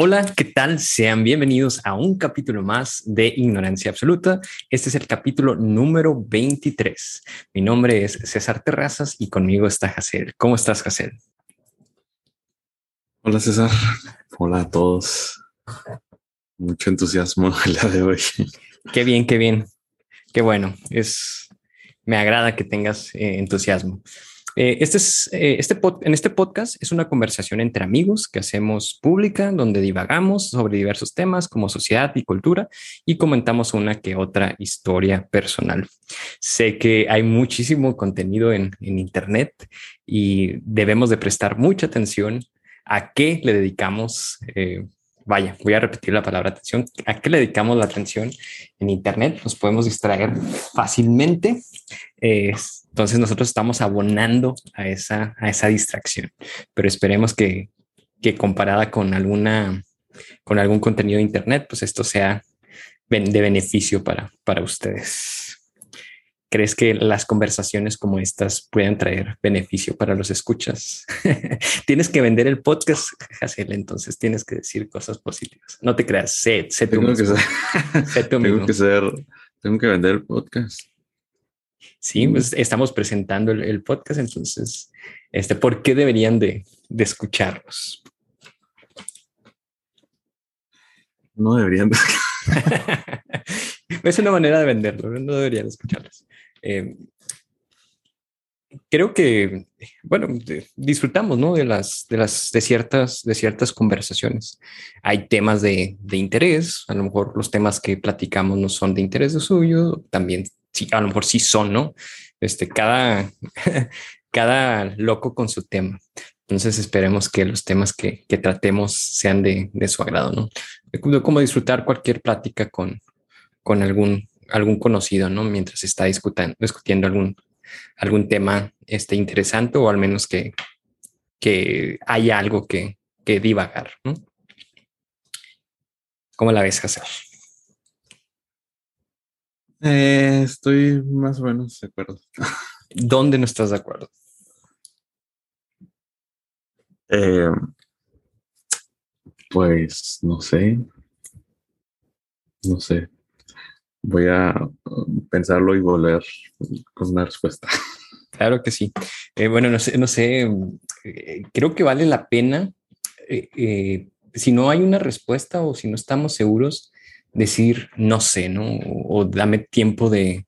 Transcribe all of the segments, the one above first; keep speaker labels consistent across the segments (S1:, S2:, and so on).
S1: Hola, ¿qué tal? Sean bienvenidos a un capítulo más de Ignorancia Absoluta. Este es el capítulo número 23. Mi nombre es César Terrazas y conmigo está Jacel. ¿Cómo estás, Jacel?
S2: Hola, César. Hola a todos. Mucho entusiasmo el día de hoy.
S1: Qué bien, qué bien. Qué bueno. Es, me agrada que tengas eh, entusiasmo. Eh, este es, eh, este en este podcast es una conversación entre amigos que hacemos pública, donde divagamos sobre diversos temas como sociedad y cultura y comentamos una que otra historia personal. Sé que hay muchísimo contenido en, en Internet y debemos de prestar mucha atención a qué le dedicamos. Eh, vaya, voy a repetir la palabra atención. ¿A qué le dedicamos la atención en Internet? Nos podemos distraer fácilmente. Entonces nosotros estamos abonando a esa, a esa distracción, pero esperemos que, que comparada con alguna, con algún contenido de Internet, pues esto sea de beneficio para, para ustedes. ¿Crees que las conversaciones como estas pueden traer beneficio para los escuchas? tienes que vender el podcast, Hazel, entonces tienes que decir cosas positivas. No te creas, sé, sé
S2: tú tengo Que ser, tengo que ser, tengo que vender el podcast.
S1: Sí, pues estamos presentando el, podcast, entonces, este, ¿por qué deberían de, de escucharnos?
S2: No deberían.
S1: es una manera de venderlo, no deberían escucharlos. Eh, creo que, bueno, disfrutamos, ¿no? De las, de las, de ciertas, de ciertas conversaciones. Hay temas de, de, interés, a lo mejor los temas que platicamos no son de interés de suyo, también sí, a lo mejor sí son, ¿no? Este, cada, cada loco con su tema. Entonces esperemos que los temas que, tratemos sean de, de, su agrado, ¿no? Como disfrutar cualquier plática con, con algún, algún conocido, ¿no? Mientras está discutiendo, algún, algún tema este, interesante o al menos que, que haya algo que, que divagar, ¿no? ¿Cómo la ves, Hazar?
S2: Eh, estoy más o menos de acuerdo.
S1: ¿Dónde no estás de acuerdo?
S2: Eh, pues no sé. No sé. Voy a um, pensarlo y volver con una respuesta.
S1: Claro que sí. Eh, bueno, no sé, no sé. creo que vale la pena. si no hay una respuesta o si no estamos seguros, decir no sé, ¿no? O, dame tiempo de,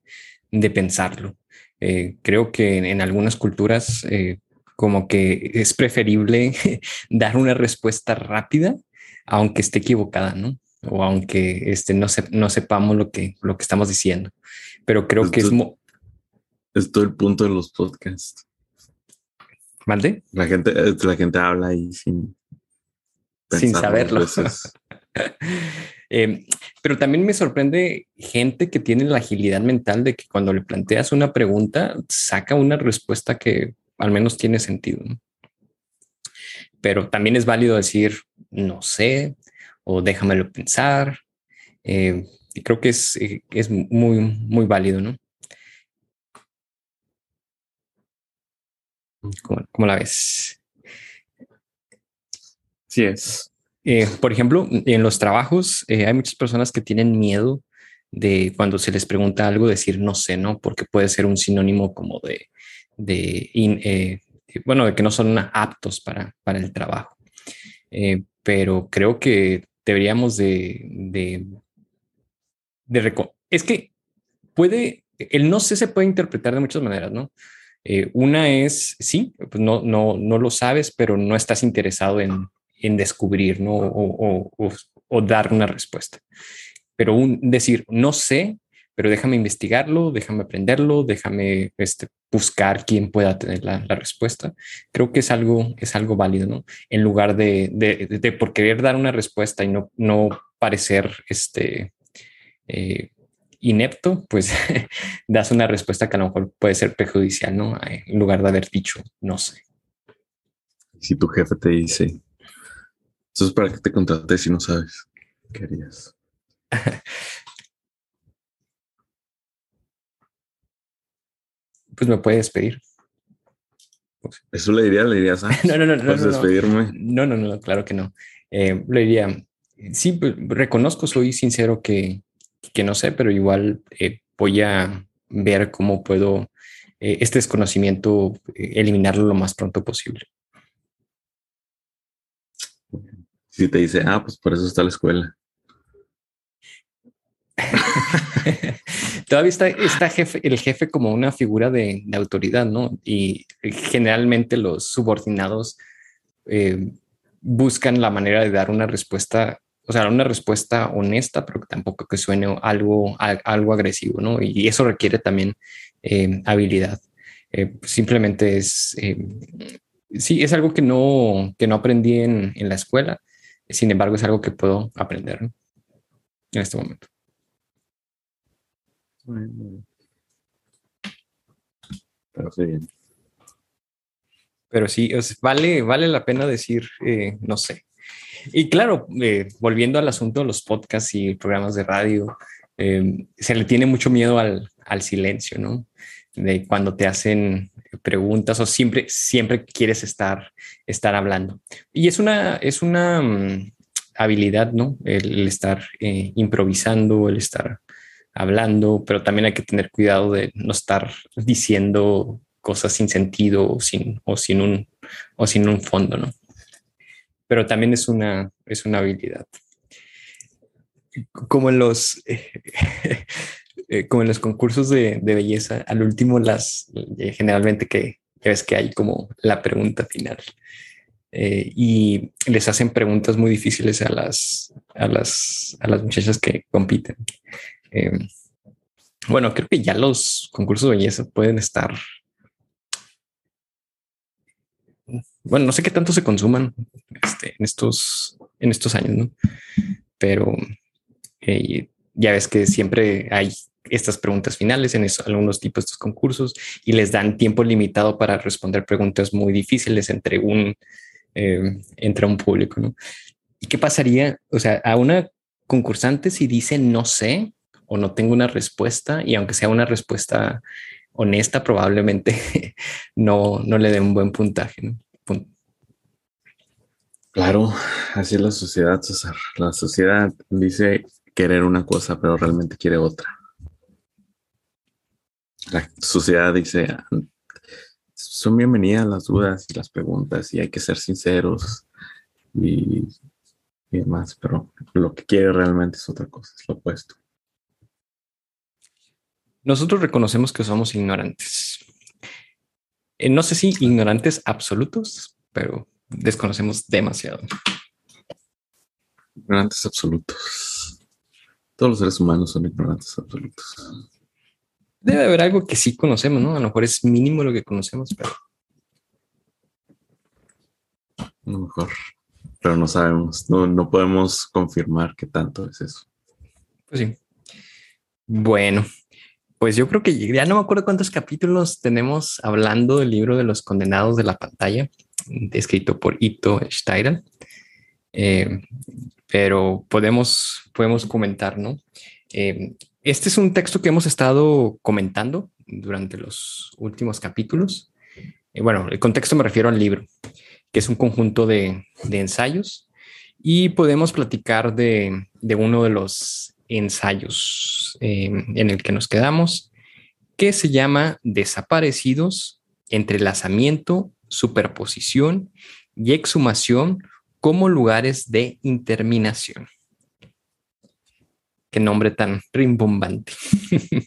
S1: pensarlo. Eh, creo que en, algunas culturas eh, como que es preferible dar una respuesta rápida, aunque esté equivocada, ¿no? O aunque este, no, no sepamos lo que, lo que estamos diciendo. Pero creo que es...
S2: Es todo el punto de los podcasts.
S1: ¿Malde?
S2: La gente, la gente habla ahí sin...
S1: Sin saberlo. Eh, pero también me sorprende gente que tiene la agilidad mental de que cuando le planteas una pregunta, saca una respuesta que al menos tiene sentido. Pero también es válido decir, no sé, o déjamelo pensar. Eh, y creo que es, eh, es muy, muy válido, ¿no? ¿Cómo, la ves?
S2: Sí es.
S1: Eh, por ejemplo, en los trabajos eh, hay muchas personas que tienen miedo de cuando se les pregunta algo decir no sé, ¿no? Porque puede ser un sinónimo como de, de eh, bueno, de que no son aptos para, el trabajo. pero creo que deberíamos de, de, de es que puede, el no sé se puede interpretar de muchas maneras, ¿no? una es, sí, pues no, no, no lo sabes, pero no estás interesado en, en descubrir ¿no? o, o, o, dar una respuesta. Pero un, decir, no sé, pero déjame investigarlo, déjame aprenderlo, déjame este, buscar quién pueda tener la, la, respuesta. Creo que es algo, es algo válido, ¿no? En lugar de, de, de por querer dar una respuesta y no, no parecer este, eh, inepto, pues das una respuesta que a lo mejor puede ser perjudicial, ¿no? En lugar de haber dicho, no sé.
S2: Si tu jefe te dice, entonces, ¿para qué te contraté si no sabes qué harías?
S1: pues me puede despedir.
S2: Eso le diría, le dirías, ah,
S1: no, no, no, no,
S2: despedirme.
S1: No, no, no, claro que no. Eh, le diría, sí, pues, reconozco, soy sincero que, que no sé, pero igual eh, voy a ver cómo puedo eh, este desconocimiento eliminarlo lo más pronto posible.
S2: Si te dice, ah, pues por eso está la escuela.
S1: Todavía está, jefe, el jefe como una figura de, autoridad, ¿no? Y generalmente los subordinados eh, buscan la manera de dar una respuesta, o sea, una respuesta honesta, pero que tampoco que suene algo, algo agresivo, ¿no? Y eso requiere también eh, habilidad. Eh, simplemente es, sí, es algo que no, que no aprendí en, en la escuela, sin embargo, es algo que puedo aprender en este momento.
S2: Pero sí.
S1: Pero sí, vale, vale la pena decir, eh, no sé. Y claro, eh, volviendo al asunto de los podcasts y programas de radio, eh, se le tiene mucho miedo al, al, silencio, ¿no? De cuando te hacen preguntas o siempre, siempre quieres estar, estar hablando. Y es una, es una mm, habilidad, ¿no? El, estar improvisando, el estar hablando, pero también hay que tener cuidado de no estar diciendo cosas sin sentido o sin, o sin, un, o sin un fondo, ¿no? Pero también es una, es una habilidad. Como los, eh, como en los concursos de, belleza, al último las, eh, generalmente que ves que hay como la pregunta final. Eh, y les hacen preguntas muy difíciles a las, a las, a las muchachas que compiten. Em, bueno, creo que ya los concursos de belleza pueden estar. Bueno, no sé qué tanto se consuman este, en estos en estos años, ¿no? Pero eh, ya ves que siempre hay estas preguntas finales en algunos tipos de estos concursos y les dan tiempo limitado para responder preguntas muy difíciles entre un em, entre un público, ¿no? ¿Y qué pasaría? O sea, a una concursante si dice no sé, o no tengo una respuesta y aunque sea una respuesta honesta, probablemente no, no le dé un buen puntaje.
S2: Claro, así es la sociedad, César. La sociedad dice querer una cosa, pero realmente quiere otra. La sociedad dice, son bienvenidas las dudas y las preguntas y hay que ser sinceros y, y demás, pero lo que quiere realmente es otra cosa, es lo opuesto.
S1: Nosotros reconocemos que somos ignorantes. Eh, no sé si ignorantes absolutos, pero desconocemos demasiado.
S2: Ignorantes absolutos. Todos los seres humanos son ignorantes absolutos.
S1: Debe haber algo que sí conocemos, ¿no? A lo mejor es mínimo lo que conocemos, pero.
S2: A lo mejor. Pero no sabemos. No, no podemos confirmar qué tanto es eso.
S1: Pues sí. Bueno, pues yo creo que ya no me acuerdo cuántos capítulos tenemos hablando del libro de los condenados de la pantalla, escrito por Ito Steiner. Eh, pero podemos, podemos comentar, ¿no? Eh, este es un texto que hemos estado comentando durante los últimos capítulos. Eh, bueno, el contexto me refiero al libro, que es un conjunto de, ensayos y podemos platicar de, de uno de los ensayos en el que nos quedamos, que se llama Desaparecidos, entrelazamiento, superposición y exhumación como lugares de interminación. Qué nombre tan rimbombante.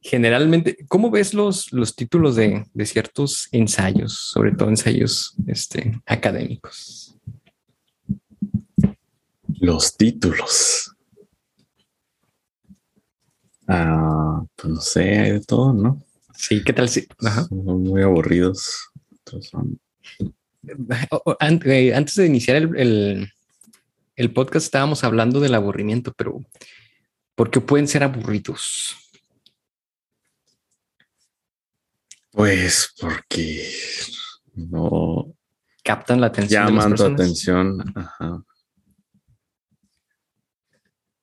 S1: Generalmente, ¿cómo ves los, los títulos de, de, ciertos ensayos, sobre todo ensayos este, académicos?
S2: Los títulos. Ah, pues no sé, hay de todo, ¿no?
S1: Sí, ¿qué tal? si
S2: Son muy aburridos.
S1: Eh, antes de iniciar el, el, podcast estábamos hablando del aburrimiento, pero ¿por qué pueden ser aburridos?
S2: Pues porque no
S1: captan la atención.
S2: Llaman tu atención. Ajá.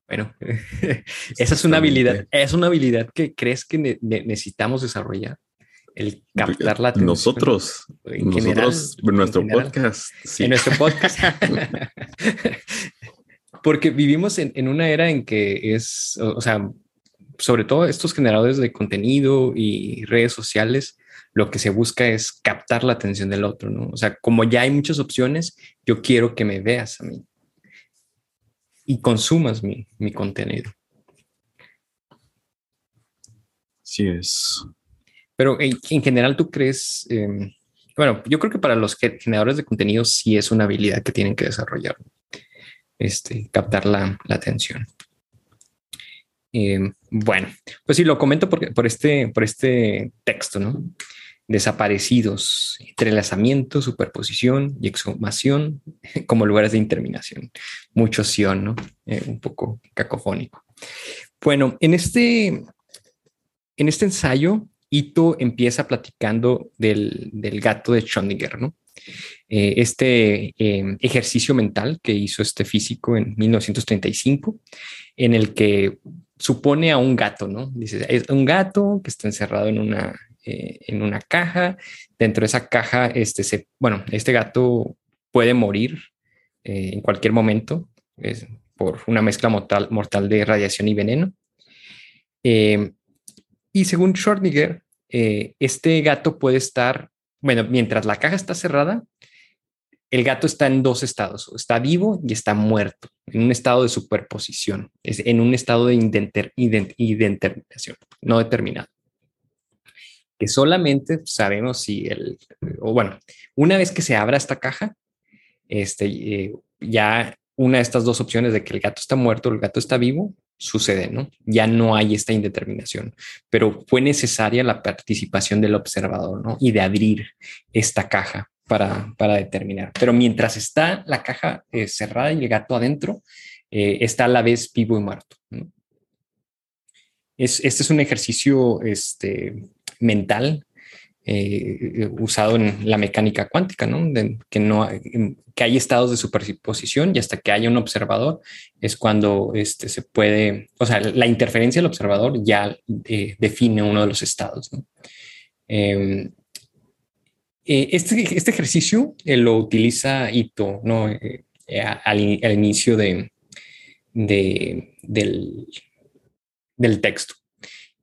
S1: Bueno, esa es una habilidad, es una habilidad que crees que necesitamos desarrollar. El captar la atención.
S2: Nosotros, en nosotros, nuestro podcast.
S1: Sí. En nuestro podcast. Porque vivimos en, en, una era en que es, o sea, sobre todo estos generadores de contenido y redes sociales, lo que se busca es captar la atención del otro, ¿no? O sea, como ya hay muchas opciones, yo quiero que me veas a mí y consumas mi, mi contenido.
S2: Sí es.
S1: Pero en, general, ¿tú crees? Em, bueno, yo creo que para los generadores de contenido sí es una habilidad que tienen que desarrollar, este, captar la, la atención. Em, bueno, pues sí, lo comento porque, por, este, por este texto, ¿no? Desaparecidos, entrelazamiento, superposición y exhumación como lugares de interminación. Mucho sion, ¿no? Eh, un poco cacofónico. Bueno, en este, en este ensayo, Ito empieza platicando del, del gato de Schrödinger, ¿no? Eh, este em, ejercicio mental que hizo este físico en 1935, en el que supone a un gato, ¿no? Dice, es un gato que está encerrado en una, eh, en una caja. Dentro de esa caja, este, se, bueno, este gato puede morir eh, en cualquier momento por una mezcla mortal, mortal, de radiación y veneno. Eh, y según Schrödinger, este gato puede estar, bueno, mientras la caja está cerrada, el gato está en dos estados, está vivo y está muerto, en un estado de superposición, es en un estado de indeterminación, no determinado. Que solamente sabemos si el, o bueno, una vez que se abra esta caja, este, eh, ya una de estas dos opciones de que el gato está muerto o el gato está vivo, sucede, ¿no? Ya no hay esta indeterminación, pero fue necesaria la participación del observador, ¿no? Y de abrir esta caja para, determinar. Pero mientras está la caja eh, cerrada y el gato adentro, eh, está a la vez vivo y muerto. Es, este es un ejercicio este, mental eh, usado en la mecánica cuántica, ¿no? que, no que hay estados de superposición y hasta que haya un observador es cuando este, se puede, o sea, la interferencia del observador ya define uno de los estados. Em, eh, este, este, ejercicio eh, lo utiliza Ito ¿no? Eh, al, inicio de, del, texto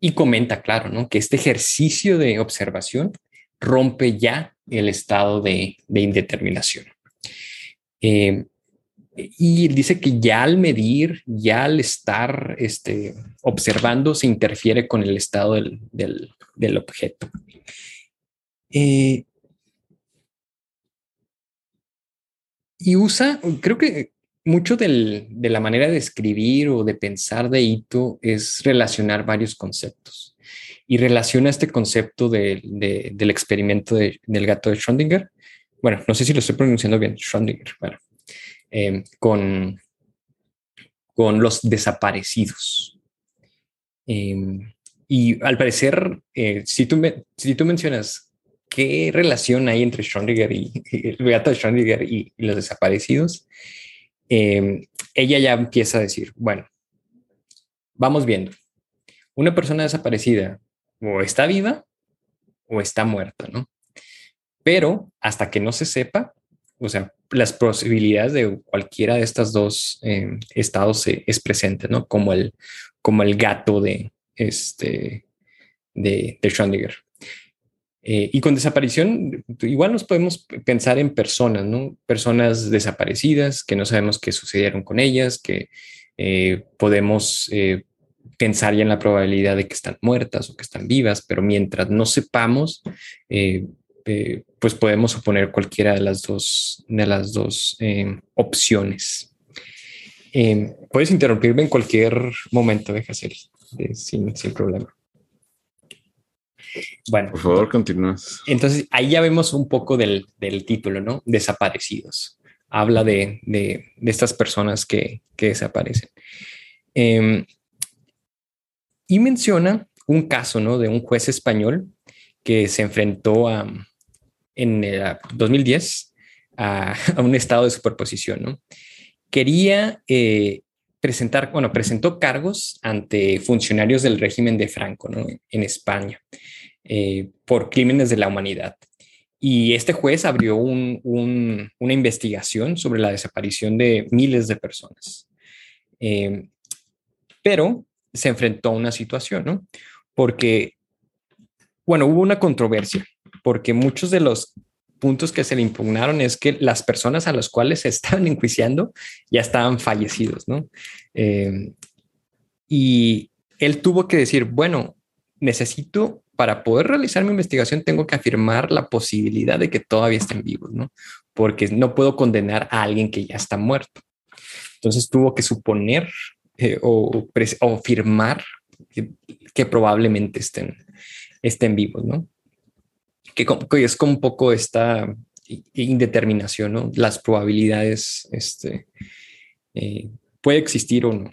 S1: y comenta, claro, ¿no? que este ejercicio de observación rompe ya el estado de, indeterminación. y dice que ya al medir, ya al estar este, observando, se interfiere con el estado del, del, objeto. Y usa, creo que mucho de la manera de escribir o de pensar de Ito es relacionar varios conceptos. Y relaciona este concepto del experimento del gato de Schrödinger. Bueno, no sé si lo estoy pronunciando bien, Schrödinger, bueno, em, con, con los desaparecidos. Em, y al parecer, eh, si, tú si tú mencionas qué relación hay entre Schrödinger y, el gato de Schrödinger y, los desaparecidos, em, ella ya empieza a decir, bueno, vamos viendo, una persona desaparecida o está viva o está muerta, ¿no? Pero hasta que no se sepa, o sea, las posibilidades de cualquiera de estos dos em, estados es presente, ¿no? Como el, como el gato de, este, de, de Schrödinger. Eh, y con desaparición, igual nos podemos pensar en personas, ¿no? Personas desaparecidas que no sabemos qué sucedieron con ellas, que eh, podemos eh, pensar ya en la probabilidad de que están muertas o que están vivas, pero mientras no sepamos, pues podemos suponer cualquiera de las dos, de las dos opciones. puedes interrumpirme en cualquier momento, deja ser sin, sin problema.
S2: Bueno. Por favor, continúas.
S1: Entonces, ahí ya vemos un poco del, título, ¿no? Desaparecidos. Habla de, estas personas que, desaparecen. Em, y menciona un caso, ¿no? De un juez español que se enfrentó a, en el 2010 a, un estado de superposición, ¿no? Quería eh, presentar, bueno, presentó cargos ante funcionarios del régimen de Franco, ¿no? En España. Por crímenes de la humanidad. Y este juez abrió una investigación sobre la desaparición de miles de personas. pero se enfrentó a una situación, ¿no? Porque, bueno, hubo una controversia, porque muchos de los puntos que se le impugnaron es que las personas a las cuales se estaban enjuiciando ya estaban fallecidos, ¿no? Eh, y él tuvo que decir, bueno, necesito, para poder realizar mi investigación, tengo que afirmar la posibilidad de que todavía estén vivos, ¿no? Porque no puedo condenar a alguien que ya está muerto. Entonces tuvo que suponer eh, o, o, firmar que, que, probablemente estén, estén vivos, ¿no? que, es como un poco esta indeterminación, ¿no? Las probabilidades, este, eh, puede existir o no.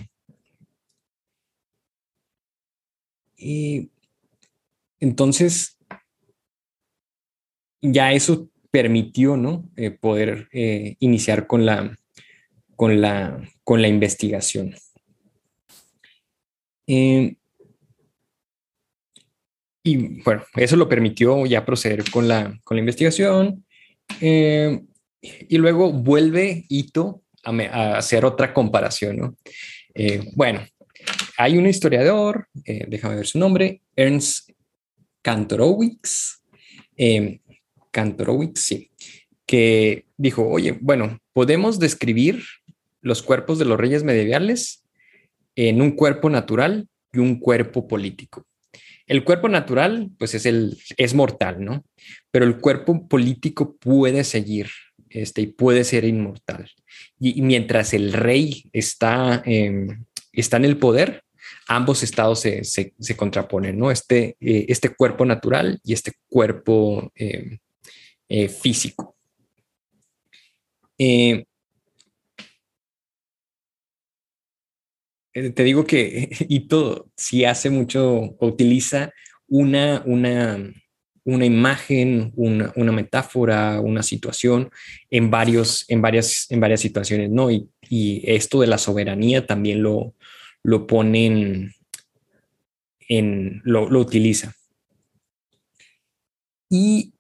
S1: Y entonces, ya eso permitió, ¿no? Eh, poder eh, iniciar con la, con la, con la investigación. Y bueno, eso lo permitió ya proceder con la, con la investigación. Eh, y luego vuelve Ito a, hacer otra comparación, ¿no? Eh, bueno, hay un historiador, eh, déjame ver su nombre, Ernst Kantorowicz, Kantorowicz, sí, que dijo, oye, bueno, podemos describir los cuerpos de los reyes medievales en un cuerpo natural y un cuerpo político. El cuerpo natural, pues es el, es mortal, ¿no? Pero el cuerpo político puede seguir, este, y puede ser inmortal. Y, mientras el rey está, está en el poder, ambos estados se, se, contraponen, ¿no? Este, eh, este cuerpo natural y este cuerpo eh, físico. Eh, Eh, te digo que Ito si hace mucho, utiliza una, una, una imagen, una, una, metáfora, una situación en, varios, en, varias, en varias situaciones, ¿no? Y, y esto de la soberanía también lo, lo ponen en, lo, lo utiliza. Y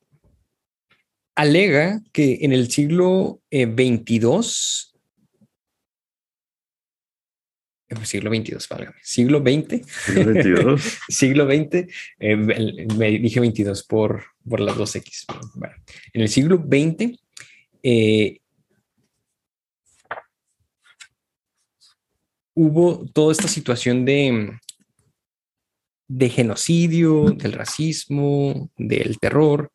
S1: alega que en el siglo XXII eh, siglo XXII, válgame, siglo XX, siglo XX, siglo XX eh, me dije 22 por, por las dos X. Bueno, en el siglo XX, eh, hubo toda esta situación de, de genocidio, del racismo, del terror.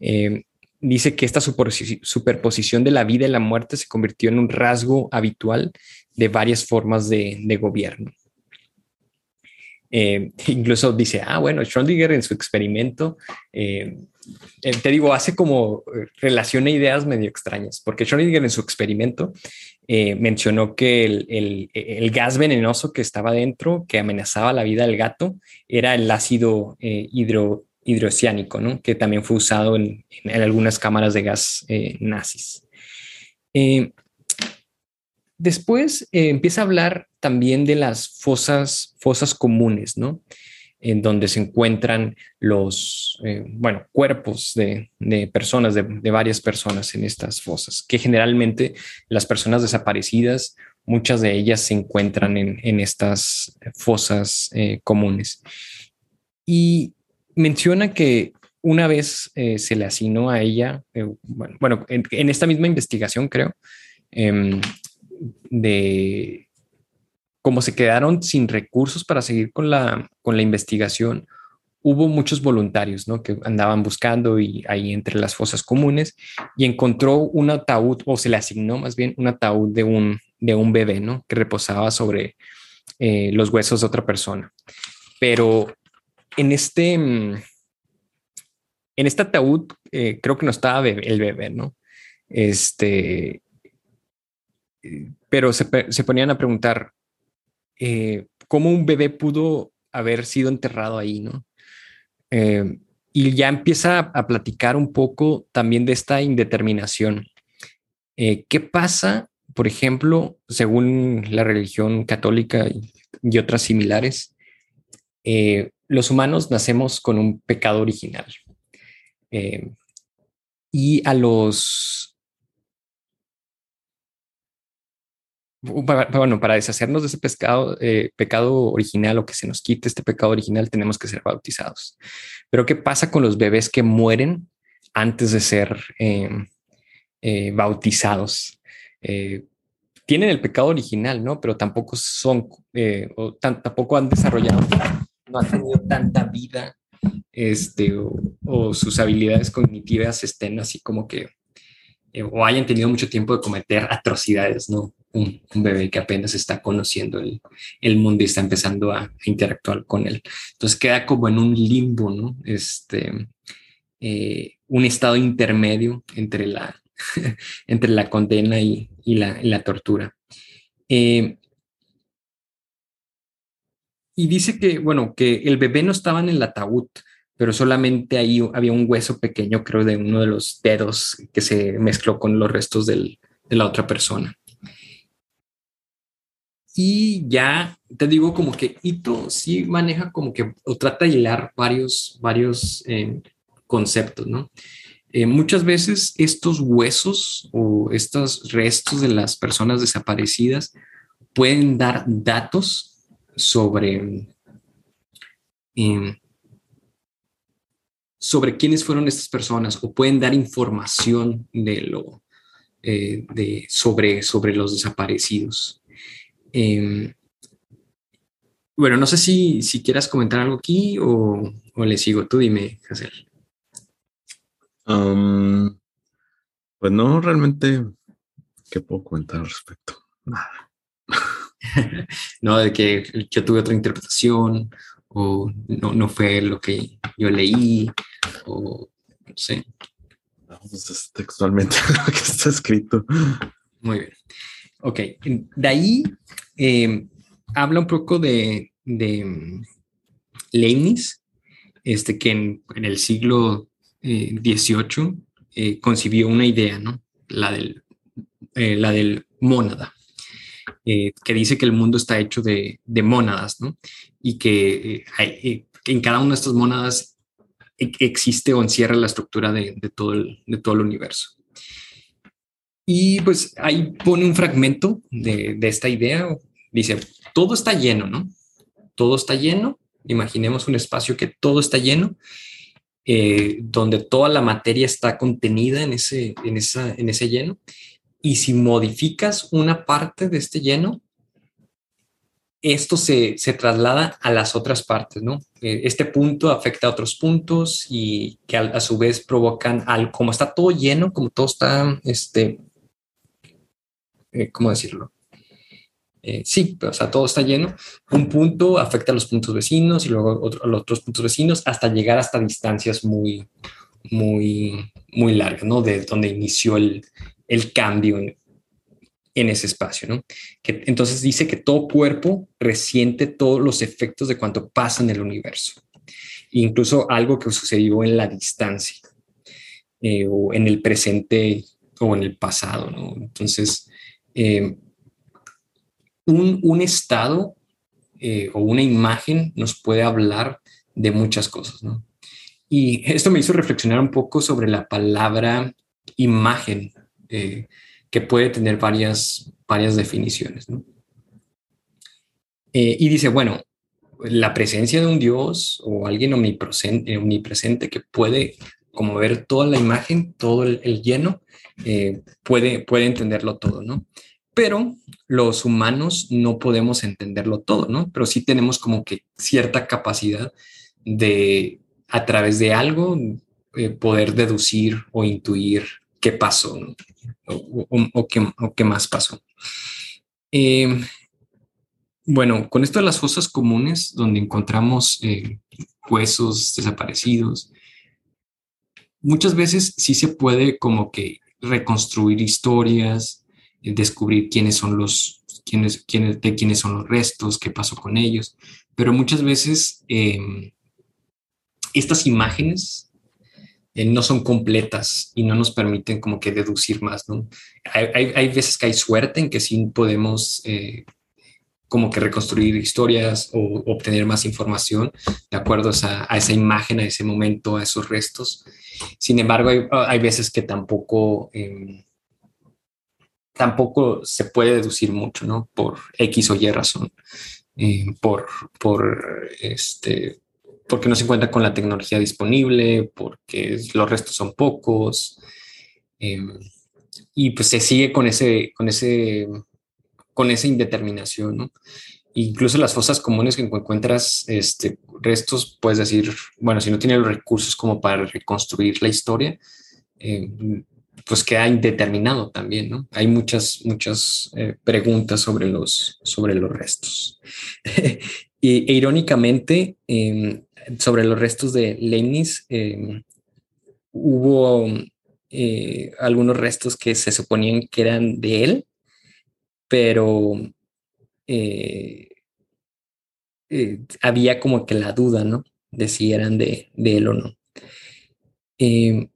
S1: Eh, dice que esta superposición de la vida y la muerte se convirtió en un rasgo habitual de varias formas de, gobierno. Eh, incluso dice, ah, bueno, Schrödinger en su experimento, eh, eh, te digo, hace como relaciona ideas medio extrañas, porque Schrödinger en su experimento mencionó que el, gas venenoso que estaba dentro, que amenazaba la vida del gato, era el ácido hidroxiánico, ¿no? que también fue usado en, algunas cámaras de gas nazis. Después eh, empieza a hablar también de las fosas, fosas comunes, ¿no? En donde se encuentran los, eh, bueno, cuerpos de, personas, de, varias personas en estas fosas, que generalmente las personas desaparecidas, muchas de ellas se encuentran en, estas fosas eh, comunes. Y menciona que una vez se le asignó a ella, bueno, en, esta misma investigación creo, em, de cómo se quedaron sin recursos para seguir con la, con la investigación, hubo muchos voluntarios que andaban buscando y ahí entre las fosas comunes y encontró un ataúd o se le asignó más bien un ataúd de un, de un bebé ¿no? que reposaba sobre eh, los huesos de otra persona. Pero en este, en este ataúd eh, creo que no estaba el bebé, ¿no? Este, pero se, ponían a preguntar eh, cómo un bebé pudo haber sido enterrado ahí, ¿no? Eh, y ya empieza a, platicar un poco también de esta indeterminación. Eh, ¿Qué pasa, por ejemplo, según la religión católica y, otras similares, los humanos nacemos con un pecado original. Y a los... Bueno, para deshacernos de ese pescado, eh, pecado original o que se nos quite este pecado original, tenemos que ser bautizados. Pero ¿qué pasa con los bebés que mueren antes de ser em, eh, bautizados? tienen el pecado original, ¿no? Pero tampoco son, o tampoco han desarrollado, no han tenido tanta vida este, o, sus habilidades cognitivas estén así como que, eh, o hayan tenido mucho tiempo de cometer atrocidades, ¿no? Un, bebé que apenas está conociendo el, el, mundo y está empezando a, interactuar con él. Entonces queda como en un limbo, ¿no? Este, eh, un estado intermedio entre la, entre la condena y, y, la, la, tortura. Eh, y dice que, bueno, que el bebé no estaba en el ataúd, pero solamente ahí había un hueso pequeño, creo, de uno de los dedos que se mezcló con los restos de la otra persona. Y ya te digo como que Ito sí maneja como que o trata de hilar varios, varios eh, conceptos, ¿no? Eh, muchas veces estos huesos o estos restos de las personas desaparecidas pueden dar datos sobre, em, sobre quiénes fueron estas personas o pueden dar información de lo, eh, de, sobre, sobre los desaparecidos. Em, bueno, no sé si, si quieras comentar algo aquí o, o le sigo. Tú dime, Hazel.
S2: Um, pues no, realmente, ¿qué puedo comentar al respecto? Nada.
S1: no de que yo tuve otra interpretación o no, no fue lo que yo leí o no sé.
S2: Pues es textualmente lo que está escrito.
S1: Muy bien. Ok, de ahí em, habla un poco de, de Leibniz, este, que en, el siglo XVIII eh, eh, concibió una idea, ¿no? La del, eh, la del mónada. Que dice que el mundo está hecho de, mónadas, ¿no? Y que eh, eh, en cada una de estas mónadas e, existe o encierra la estructura de, todo, el, de todo el universo. Y pues ahí pone un fragmento de, esta idea. Dice, todo está lleno, ¿no? Todo está lleno. Imaginemos un espacio que todo está lleno, donde toda la materia está contenida en ese, en, esa, en ese lleno y si modificas una parte de este lleno, esto se, traslada a las otras partes, ¿no? Eh, este punto afecta a otros puntos y que a, su vez provocan al, como está todo lleno, como todo está, este, eh, ¿cómo decirlo? Eh, sí, o sea, todo está lleno. Un punto afecta a los puntos vecinos y luego a los otros puntos vecinos hasta llegar hasta distancias muy, muy, muy largas, ¿no? De donde inició el, el cambio en, ese espacio, ¿no? Que, entonces dice que todo cuerpo resiente todos los efectos de cuanto pasa en el universo, incluso algo que sucedió en la distancia eh, o en el presente o en el pasado, ¿no? Entonces, eh, un, estado eh, o una imagen nos puede hablar de muchas cosas, ¿no? Y esto me hizo reflexionar un poco sobre la palabra imagen eh, que puede tener varias, varias definiciones. Eh, y dice, bueno, la presencia de un Dios o alguien omnipresente, omnipresente que puede como ver toda la imagen, todo el, lleno, puede, puede entenderlo todo, ¿no? Pero los humanos no podemos entenderlo todo, ¿no? Pero sí tenemos como que cierta capacidad de, a través de algo, poder deducir o intuir qué pasó o, qué, más pasó. Eh, bueno, con esto de las fosas comunes, donde encontramos eh, huesos desaparecidos, muchas veces sí se puede como que reconstruir historias, eh, descubrir quiénes son los, quiénes, quiénes, de quiénes son los restos, qué pasó con ellos, pero muchas veces em, estas imágenes eh, no son completas y no nos permiten como que deducir más, ¿no? Hay, hay, veces que hay suerte en que sí podemos eh, como que reconstruir historias o obtener más información de acuerdo a, esa imagen, a ese momento, a esos restos. Sin embargo, hay, veces que tampoco, em, tampoco se puede deducir mucho, ¿no? Por X o Y razón. Eh, por, por este, porque no se encuentra con la tecnología disponible, porque los restos son pocos. Em, y pues se sigue con ese, con ese con esa indeterminación, ¿no? Incluso las fosas comunes que encuentras este, restos, puedes decir, bueno, si no tiene los recursos como para reconstruir la historia, eh, pues queda indeterminado también, ¿no? Hay muchas, muchas eh, preguntas sobre los, sobre los restos. y, e irónicamente, em, sobre los restos de Leibniz, em, hubo eh, algunos restos que se suponían que eran de él, pero eh, eh, había como que la duda, ¿no? De si eran de, él o no. Em,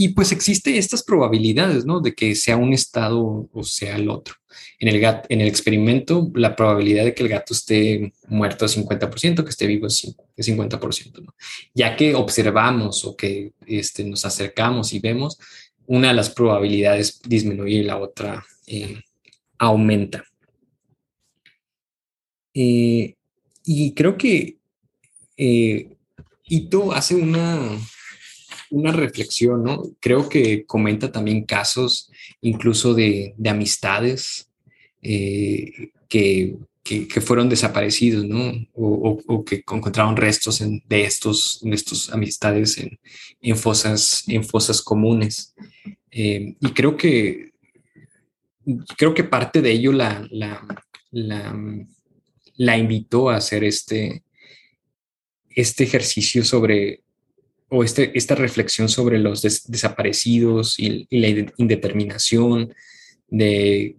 S1: y pues existe estas probabilidades, ¿no? De que sea un estado o sea el otro. En el, en el experimento, la probabilidad de que el gato esté muerto es 50%, que esté vivo es 50%, ¿no? Ya que observamos o que este, nos acercamos y vemos, una de las probabilidades disminuye y la otra eh, aumenta. Eh, y creo que eh, Ito hace una, una reflexión, ¿no? Creo que comenta también casos incluso de, amistades eh, que, fueron desaparecidos, ¿no? O, que encontraron restos de, estos, de estos amistades en, fosas, en fosas comunes. y creo que creo que parte de ello la, la, invitó a hacer este, este ejercicio sobre, o este, esta reflexión sobre los desaparecidos y, la indeterminación, de,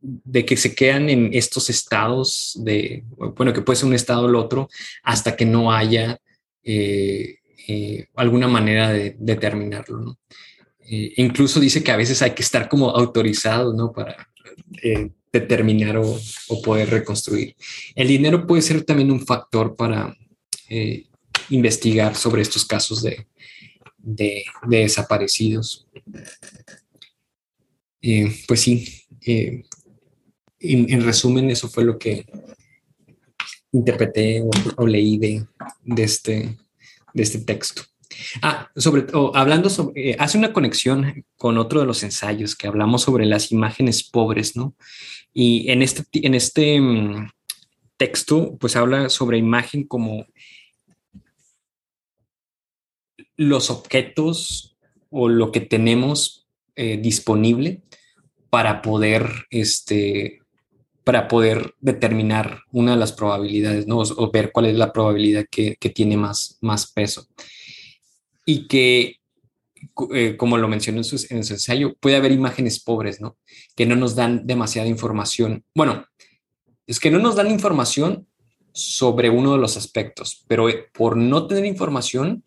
S1: de, que se quedan en estos estados de, bueno, que puede ser un estado o el otro, hasta que no haya eh, eh, alguna manera de determinarlo. Eh, incluso dice que a veces hay que estar como autorizado, ¿no? Para determinar o, poder reconstruir. El dinero puede ser también un factor para investigar sobre estos casos de, desaparecidos. pues sí, en, resumen, eso fue lo que interpreté o, leí de, este, de este texto. Ah, sobre todo, hablando sobre, eh, hace una conexión con otro de los ensayos que hablamos sobre las imágenes pobres, ¿no? Y en este, en este mm, texto, pues habla sobre imagen como los objetos o lo que tenemos eh, disponible para poder, este, para poder determinar una de las probabilidades, ¿no? O, ver cuál es la probabilidad que, que tiene más, más peso y que, eh, como lo mencionó en su, ensayo, puede haber imágenes pobres, ¿no? Que no nos dan demasiada información. Bueno, es que no nos dan información sobre uno de los aspectos, pero eh, por no tener información,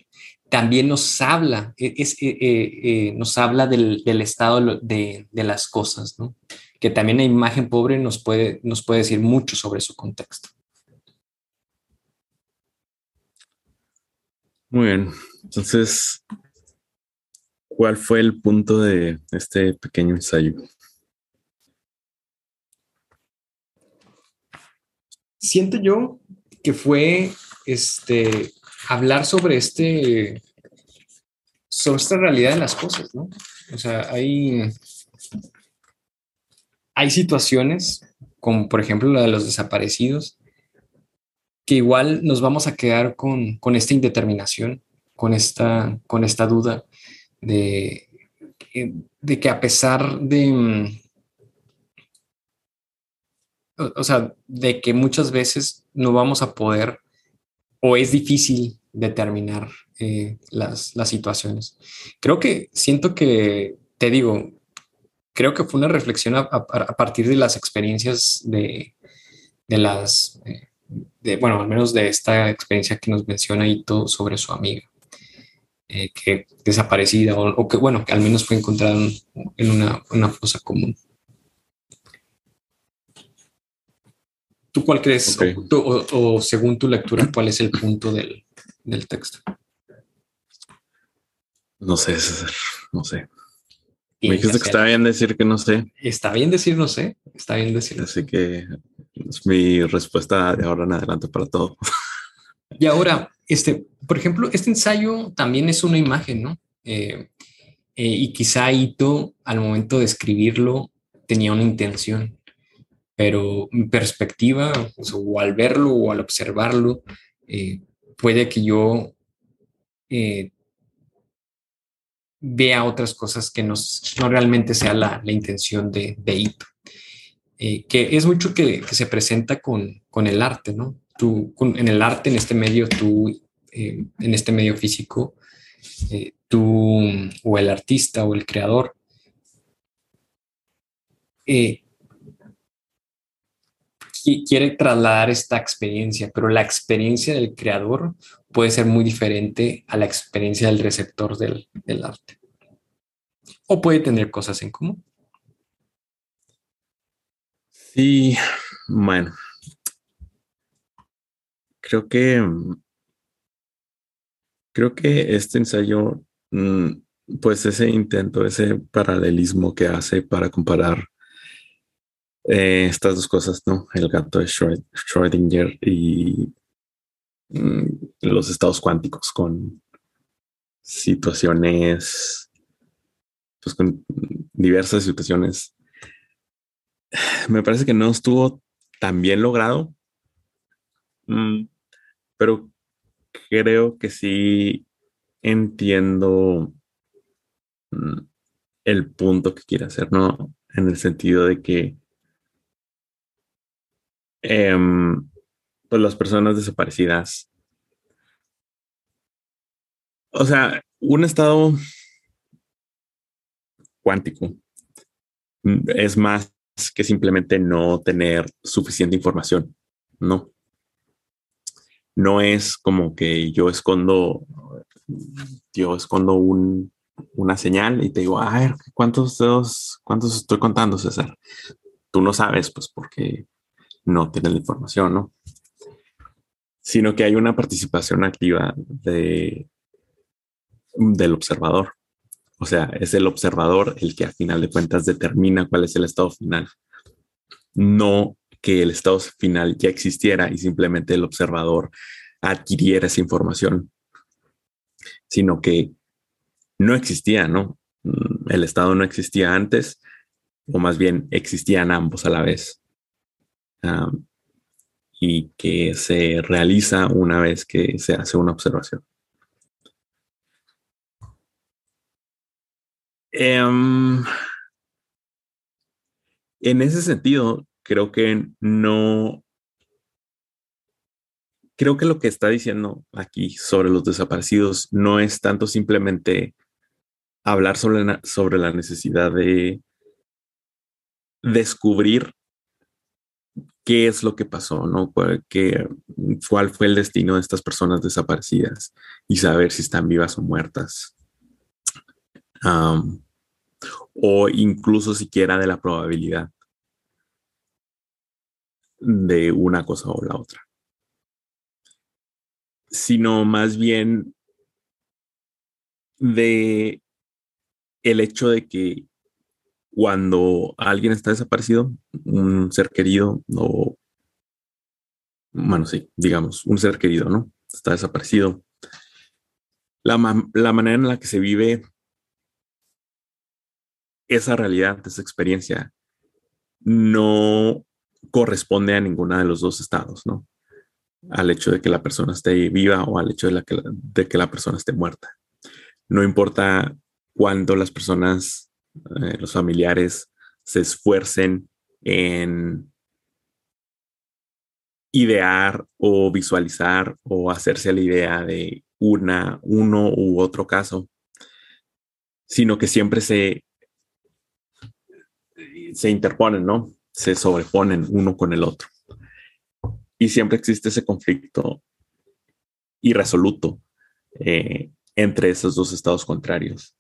S1: también nos habla, e, es, eh, nos habla del, estado de, de, las cosas, ¿no? Que también la imagen pobre nos puede, nos puede decir mucho sobre su contexto.
S2: Muy bien. Entonces, ¿cuál fue el punto de este pequeño ensayo?
S1: Siento yo que fue este hablar sobre este sobre esta realidad de las cosas, ¿no? O sea, hay hay situaciones como por ejemplo la de los desaparecidos que igual nos vamos a quedar con, con esta indeterminación, con esta, con esta duda de, de que a pesar de, o, sea, de que muchas veces no vamos a poder o es difícil determinar eh, las, situaciones. Creo que siento que, te digo, creo que fue una reflexión a, partir de las experiencias de, de las... Eh, de, bueno, al menos de esta experiencia que nos menciona todo sobre su amiga, eh, que desaparecida o, que, bueno, que al menos fue encontrada en una, una fosa común. ¿Tú cuál crees, o, según tu lectura, cuál es el punto del, del texto?
S2: No sé, no sé. Me dijiste que está bien decir que no sé.
S1: Está bien decir no sé, está bien decir.
S2: Así que es mi respuesta de ahora en adelante para todo.
S1: Y ahora, este, por ejemplo, este ensayo también es una imagen, ¿no? Eh, eh, y quizá Ito, al momento de escribirlo, tenía una intención, pero mi perspectiva, o al verlo o al observarlo, eh, puede que yo vea otras cosas que no, no realmente sea la, la intención de, de Ito. que es mucho que, se presenta con, con, el arte, ¿no? Tú, en el arte, en este medio, tú, en este medio físico, eh, tú o el artista o el creador eh, quiere trasladar esta experiencia, pero la experiencia del creador puede ser muy diferente a la experiencia del receptor del, arte. O puede tener cosas en común.
S2: Sí, bueno. Creo que Creo que este ensayo, mm, pues ese intento, ese paralelismo que hace para comparar eh, estas dos cosas, ¿no? El gato de Schrödinger y mm, los estados cuánticos con situaciones, pues con diversas situaciones. Me parece que no estuvo tan bien logrado, mm, pero creo que sí entiendo mm, el punto que quiere hacer, ¿no? En el sentido de que em, pues las personas desaparecidas, o sea, un estado cuántico es más que simplemente no tener suficiente información, ¿no? no es como que yo escondo, yo escondo un, una señal y te digo, a ver, ¿cuántos dedos, cuántos estoy contando, César? Tú no sabes, pues porque no tienes la información, ¿no? Sino que hay una participación activa de, del observador. O sea, es el observador el que a final de cuentas determina cuál es el estado final. No que el estado final ya existiera y simplemente el observador adquiriera esa información, sino que no existía, ¿no? Mm, el estado no existía antes, o más bien existían ambos a la vez. Y que se realiza una vez que se hace una observación. Em, en ese sentido, creo que no, creo que lo que está diciendo aquí sobre los desaparecidos no es tanto simplemente hablar sobre sobre la necesidad de descubrir qué es lo que pasó, ¿no? ¿Qué, ¿Cuál fue el destino de estas personas desaparecidas y saber si están vivas o muertas? o incluso siquiera de la probabilidad de una cosa o la otra, sino más bien de el hecho de que cuando alguien está desaparecido, un ser querido o, bueno, sí, digamos, un ser querido, ¿no? Está desaparecido. La, manera en la que se vive esa realidad, esa experiencia, no corresponde a ninguna de los dos estados, ¿no? Al hecho de que la persona esté viva o al hecho de que la persona esté muerta. No importa cuándo las personas, eh, los familiares, se esfuercen en idear o visualizar o hacerse la idea de una, uno u otro caso, sino que siempre se, se interponen, ¿no? se sobreponen uno con el otro. Y siempre existe ese conflicto irresoluto eh, entre esos dos estados contrarios.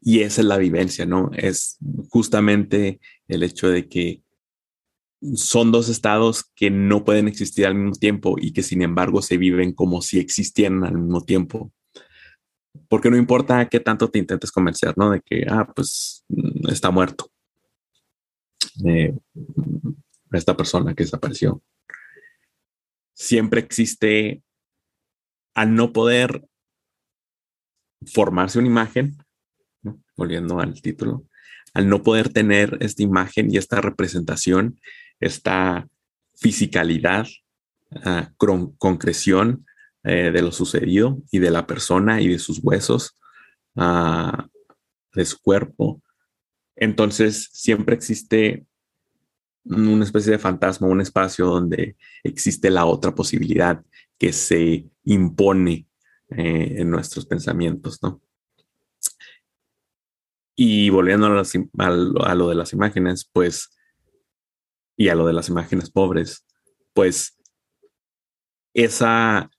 S2: Y esa es la vivencia, ¿no? Es justamente el hecho de que son dos estados que no pueden existir al mismo tiempo y que sin embargo se viven como si existieran al mismo tiempo. Porque no importa qué tanto te intentes convencer, ¿no? De que, ah, pues mm, está muerto. Eh, esta persona que desapareció. Siempre existe, al no poder formarse una imagen, volviendo al título, al no poder tener esta imagen y esta representación, esta fisicalidad, ah, concreción eh, de lo sucedido y de la persona y de sus huesos, uh, de su cuerpo. Entonces siempre existe una especie de fantasma, un espacio donde existe la otra posibilidad que se impone eh, en nuestros pensamientos, ¿no? Y volviendo a, lo de las imágenes, pues, y a lo de las imágenes pobres, pues, esa,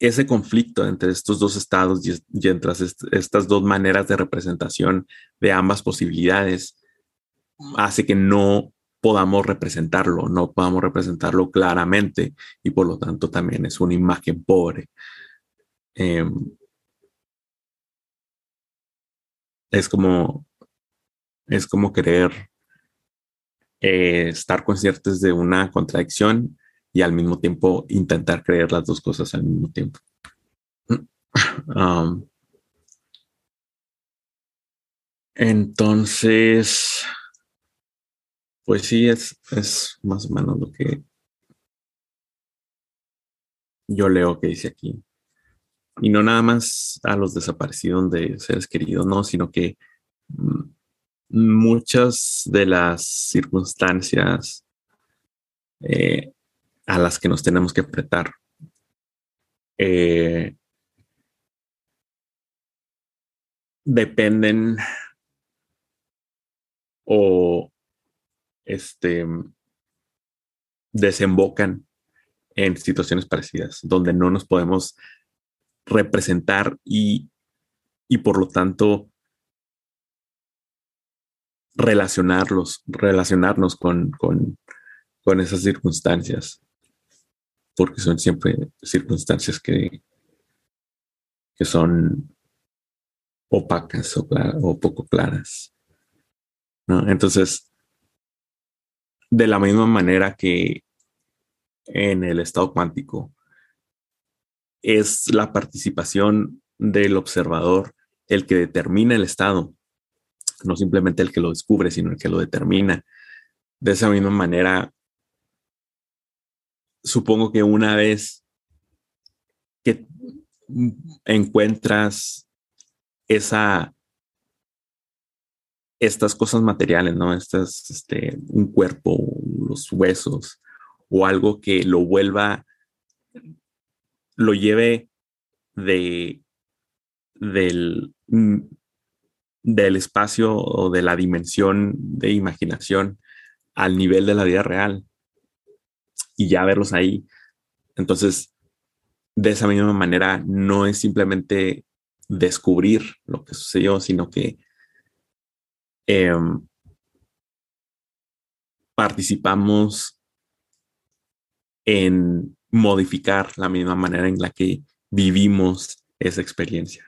S2: ese conflicto entre estos dos estados y, y entre estas dos maneras de representación de ambas posibilidades hace que no podamos representarlo, no podamos representarlo claramente y por lo tanto también es una imagen pobre. Em, es como es como querer eh, estar conscientes de una contradicción y al mismo tiempo intentar creer las dos cosas al mismo tiempo. Um, entonces, pues sí, es, es más o menos lo que yo leo que dice aquí. Y no nada más a los desaparecidos de seres queridos, no, sino que mm, muchas de las circunstancias eh, a las que nos tenemos que apretar eh, dependen o este, desembocan en situaciones parecidas, donde no nos podemos representar y, y por lo tanto relacionarlos, relacionarnos con, con, con esas circunstancias, porque son siempre circunstancias que, que son opacas o, o poco claras. Entonces, de la misma manera que en el estado cuántico es la participación del observador el que determina el estado, no simplemente el que lo descubre, sino el que lo determina. De esa misma manera, supongo que una vez que encuentras esa estas cosas materiales, ¿no? Estas, este, un cuerpo, los huesos o algo que lo vuelva, lo lleve de, del, mm, del espacio o de la dimensión de imaginación al nivel de la vida real y ya verlos ahí. Entonces, de esa misma manera, no es simplemente descubrir lo que sucedió, sino que Em, participamos en modificar la misma manera en la que vivimos esa experiencia.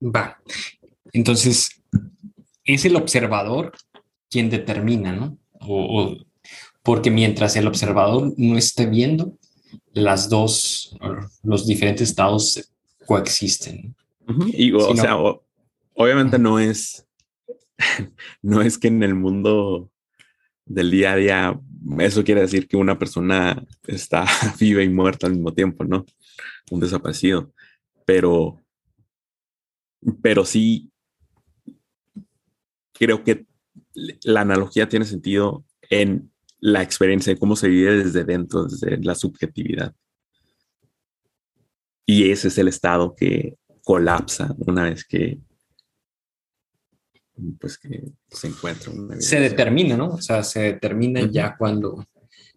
S1: Va. Entonces, es el observador quien determina, ¿no? porque mientras el observador no esté viendo, las dos, los diferentes estados coexisten.
S2: Y, o, sea, obviamente no es, no es que en el mundo del día a día eso quiere decir que una persona está viva y muerta al mismo tiempo, ¿no? Un desaparecido. Pero, pero sí, creo que la analogía tiene sentido en la experiencia, de cómo se vive desde dentro, desde la subjetividad. Y ese es el estado que colapsa una vez que pues que se encuentra
S1: se determina no o sea se determina ya cuando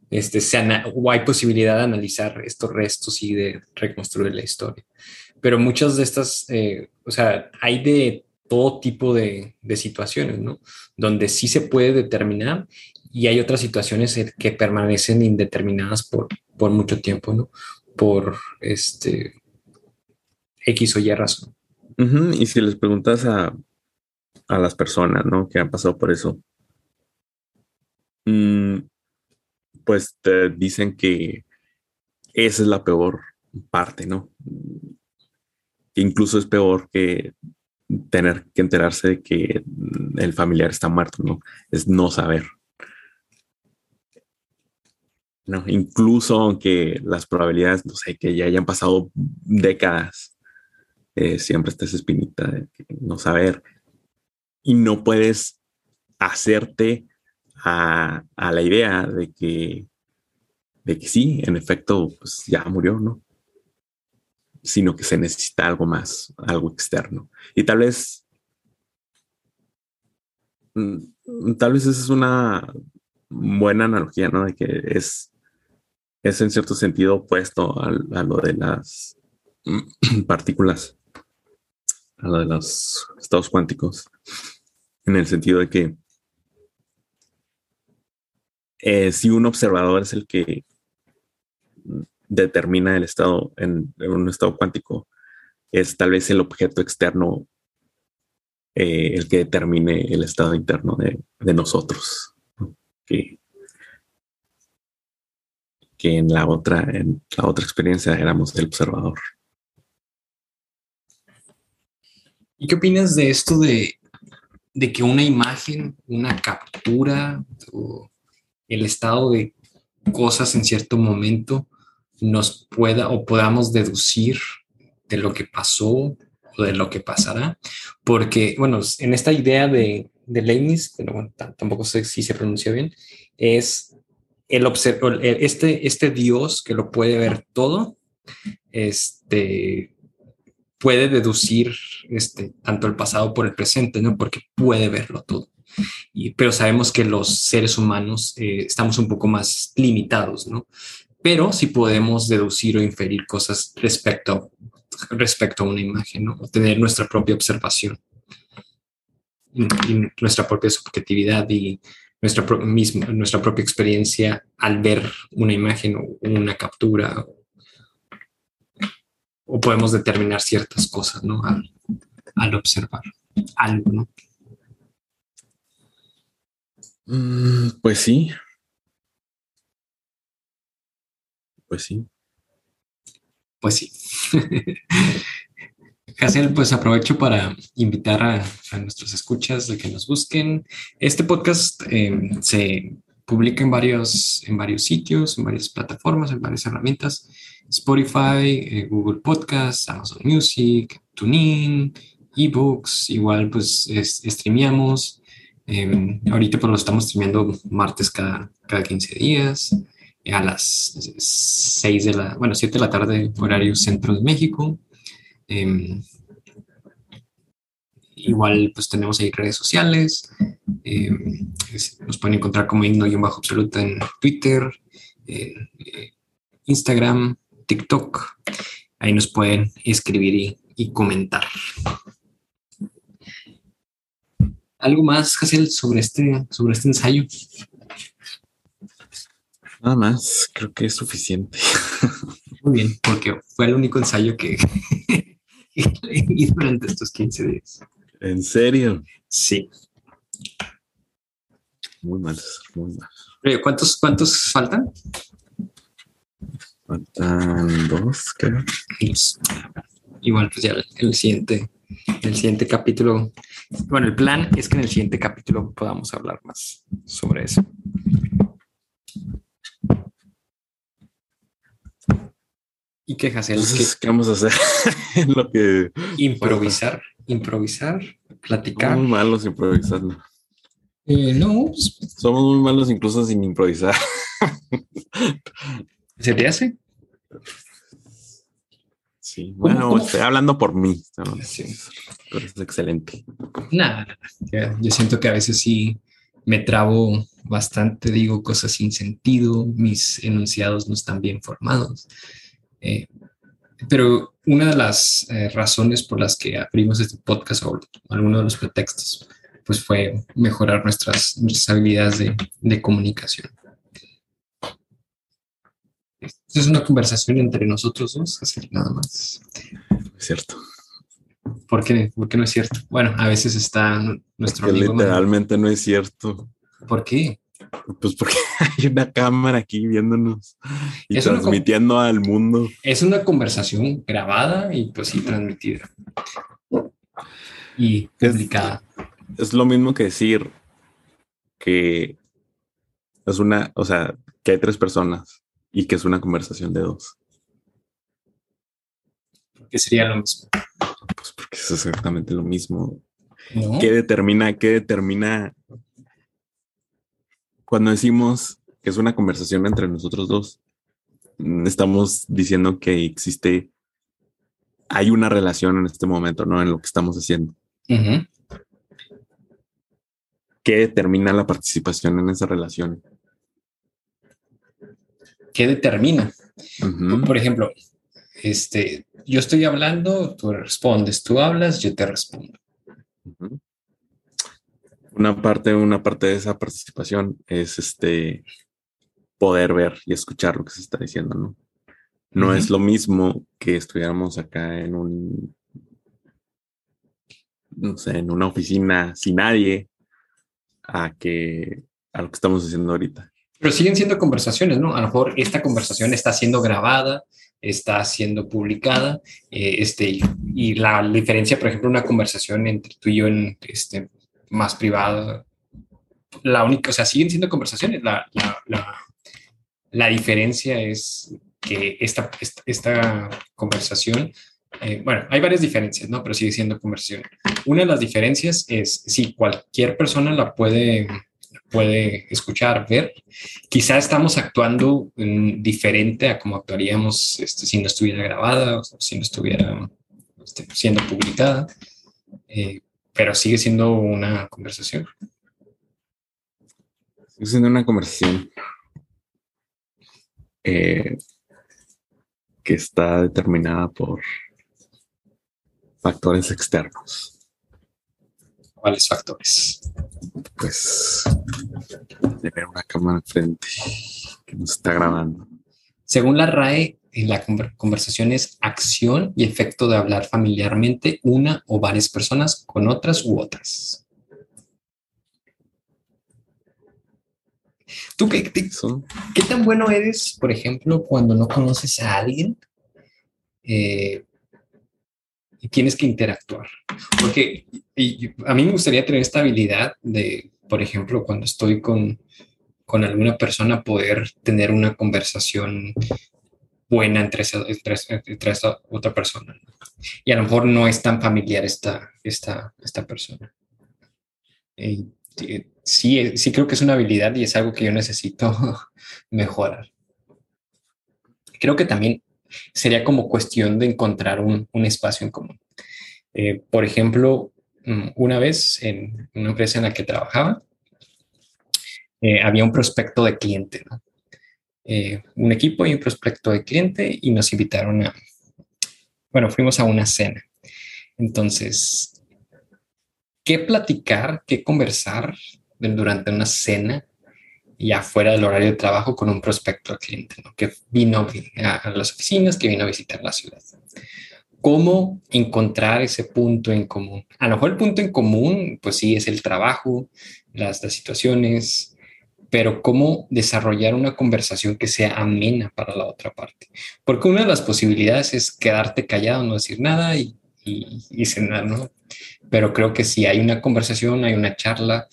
S1: este se o hay posibilidad de analizar estos restos y de reconstruir la historia pero muchas de estas, eh, o sea, hay de todo tipo de, de, situaciones, ¿no? Donde sí se puede determinar y hay otras situaciones que permanecen indeterminadas por, por mucho tiempo, ¿no? Por este X o Y razón.
S2: Y si les preguntas a, a, las personas, ¿no? Que han pasado por eso, mm, pues te dicen que esa es la peor parte, ¿no? Que incluso es peor que tener que enterarse de que el familiar está muerto, ¿no? Es no saber. No, incluso aunque las probabilidades, no sé, que ya hayan pasado décadas, eh, siempre está esa espinita de no saber. Y no puedes hacerte a, a, la idea de que, de que sí, en efecto, pues ya murió, ¿no? Sino que se necesita algo más, algo externo. Y tal vez, mm, tal vez esa es una buena analogía, ¿no? De que es es en cierto sentido opuesto a, lo de las partículas, a lo de los estados cuánticos, en el sentido de que eh, si un observador es el que determina el estado en, un estado cuántico, es tal vez el objeto externo eh, el que determine el estado interno de, nosotros. Que que en la otra, en la otra experiencia éramos el observador.
S1: ¿Y qué opinas de esto de, de que una imagen, una captura o el estado de cosas en cierto momento nos pueda o podamos deducir de lo que pasó o de lo que pasará? Porque, bueno, en esta idea de, de Leibniz, pero bueno, tampoco sé si se pronuncia bien, es el este, este Dios que lo puede ver todo, este, puede deducir este, tanto el pasado por el presente, ¿no? Porque puede verlo todo. Y, pero sabemos que los seres humanos eh, estamos un poco más limitados, ¿no? Pero sí podemos deducir o inferir cosas respecto, respecto a una imagen, ¿no? O tener nuestra propia observación y, nuestra propia subjetividad y nuestra, misma, nuestra propia experiencia al ver una imagen o una captura o podemos determinar ciertas cosas, ¿no? Al, observar algo, ¿no?
S2: Mm, pues sí. Pues sí.
S1: Pues sí. Hazel, pues aprovecho para invitar a, nuestros escuchas de que nos busquen. Este podcast em, se publica en varios, en varios sitios, en varias plataformas, en varias herramientas. Spotify, eh, Google Podcasts, Amazon Music, TuneIn, eBooks, igual pues streameamos. Em, ahorita pues lo estamos streameando martes cada, cada 15 días a las 6 de la, bueno, 7 de la tarde, horario centro de México. Em, igual pues tenemos ahí redes sociales, em, nos pueden encontrar como bajo absoluta en Twitter, eh, Instagram, TikTok, ahí nos pueden escribir y, comentar. ¿Algo más, Hazel, sobre este, sobre este ensayo?
S2: Nada más, creo que es suficiente.
S1: Muy bien, porque fue el único ensayo que, y durante estos 15 días.
S2: ¿En serio?
S1: Sí.
S2: Muy mal, muy mal.
S1: ¿Cuántos, cuántos faltan?
S2: Faltan dos, creo.
S1: Igual, pues ya el siguiente, el siguiente capítulo. Bueno, el plan es que en el siguiente capítulo podamos hablar más sobre eso. ¿Y qué hacer?
S2: ¿Qué vamos a hacer? lo que
S1: improvisar, improvisar, platicar.
S2: Somos muy malos improvisando.
S1: Eh, no, pues,
S2: somos muy malos incluso sin improvisar.
S1: ¿Se te hace?
S2: Sí, bueno, estoy hablando por mí. Sí. Pero es excelente.
S1: Nada, yo siento que a veces sí me trabo bastante, digo cosas sin sentido, mis enunciados no están bien formados. Eh, pero una de las eh, razones por las que abrimos este podcast o alguno de los pretextos, pues fue mejorar nuestras, nuestras habilidades de, de comunicación. Esto es una conversación entre nosotros dos, así nada más.
S2: Es cierto.
S1: ¿Por qué? ¿Por qué no es cierto? Bueno, a veces está nuestro amigo.
S2: literalmente no es cierto.
S1: ¿Por qué?
S2: Pues porque hay una cámara aquí viéndonos y
S1: Es
S2: transmitiendo al mundo.
S1: Es una conversación grabada y pues sí transmitida. Y
S2: Es-
S1: publicada.
S2: Es lo mismo que decir que es una, o sea, que hay tres personas y que es una conversación de dos.
S1: Que sería lo mismo.
S2: Pues porque es exactamente lo mismo.
S1: ¿no?
S2: ¿Qué determina, qué determina cuando decimos que es una conversación entre nosotros dos? mm, Estamos diciendo que existe, hay una relación en este momento, ¿no? En lo que estamos haciendo. ¿Qué determina la participación en esa relación?
S1: ¿Qué determina? Por ejemplo, este, yo estoy hablando, tú respondes, tú hablas, yo te respondo.
S2: Ujú. Una parte, una parte de esa participación es este poder ver y escuchar lo que se está diciendo, ¿no? No es lo mismo que estuviéramos acá en un, no sé, en una oficina sin nadie, a que a lo que estamos haciendo ahorita.
S1: Pero siguen siendo conversaciones, ¿no? A lo mejor esta conversación está siendo grabada, está siendo publicada, eh, este, y la diferencia, por ejemplo, una conversación entre tú y yo en este más privada, la única, o sea, siguen siendo conversaciones. La, la, diferencia es que esta, esta, conversación, eh, bueno, hay varias diferencias, ¿no? Pero sigue siendo conversación. Una de las diferencias es si cualquier persona la puede puede escuchar, ver. Quizá estamos actuando diferente a como actuaríamos este, si no estuviera grabada o si no estuviera este, siendo publicada, eh, pero sigue siendo una conversación.
S2: Sigue siendo una conversación eh, que está determinada por factores externos.
S1: ¿Cuáles factores?
S2: Pues tener una cámara enfrente que nos está grabando.
S1: Según la RAE, eh, la conver- conversación es acción y efecto de hablar familiarmente una o varias personas con otras u otras. ¿Tú qué, qué- qué tan bueno eres, por ejemplo, cuando no conoces a alguien eh, y tienes que interactuar? Porque y- y a mí me gustaría tener esta habilidad de, por ejemplo, cuando estoy con, con alguna persona, poder tener una conversación buena entre esa, entre, entre otra persona. Y a lo mejor no es tan familiar esta, esta, esta persona. Eh, sí, sí, sí creo que es una habilidad y es algo que yo necesito mejorar. Creo que también sería como cuestión de encontrar un, un espacio en común. Eh, por ejemplo, mm, una vez en una empresa en la que trabajaba, eh, había un prospecto de cliente, ¿no? Eh, un equipo y un prospecto de cliente y nos invitaron a, bueno, fuimos a una cena. Entonces, ¿qué platicar, qué conversar durante una cena ya fuera del horario de trabajo con un prospecto de cliente, que vino a, las oficinas, que vino a visitar la ciudad? ¿Cómo encontrar ese punto en común? A lo mejor el punto en común, pues sí, es el trabajo, las situaciones, pero cómo desarrollar una conversación que sea amena para la otra parte. Porque una de las posibilidades es quedarte callado, no decir nada y, y, y cenar, ¿no? Pero creo que si hay una conversación, hay una charla,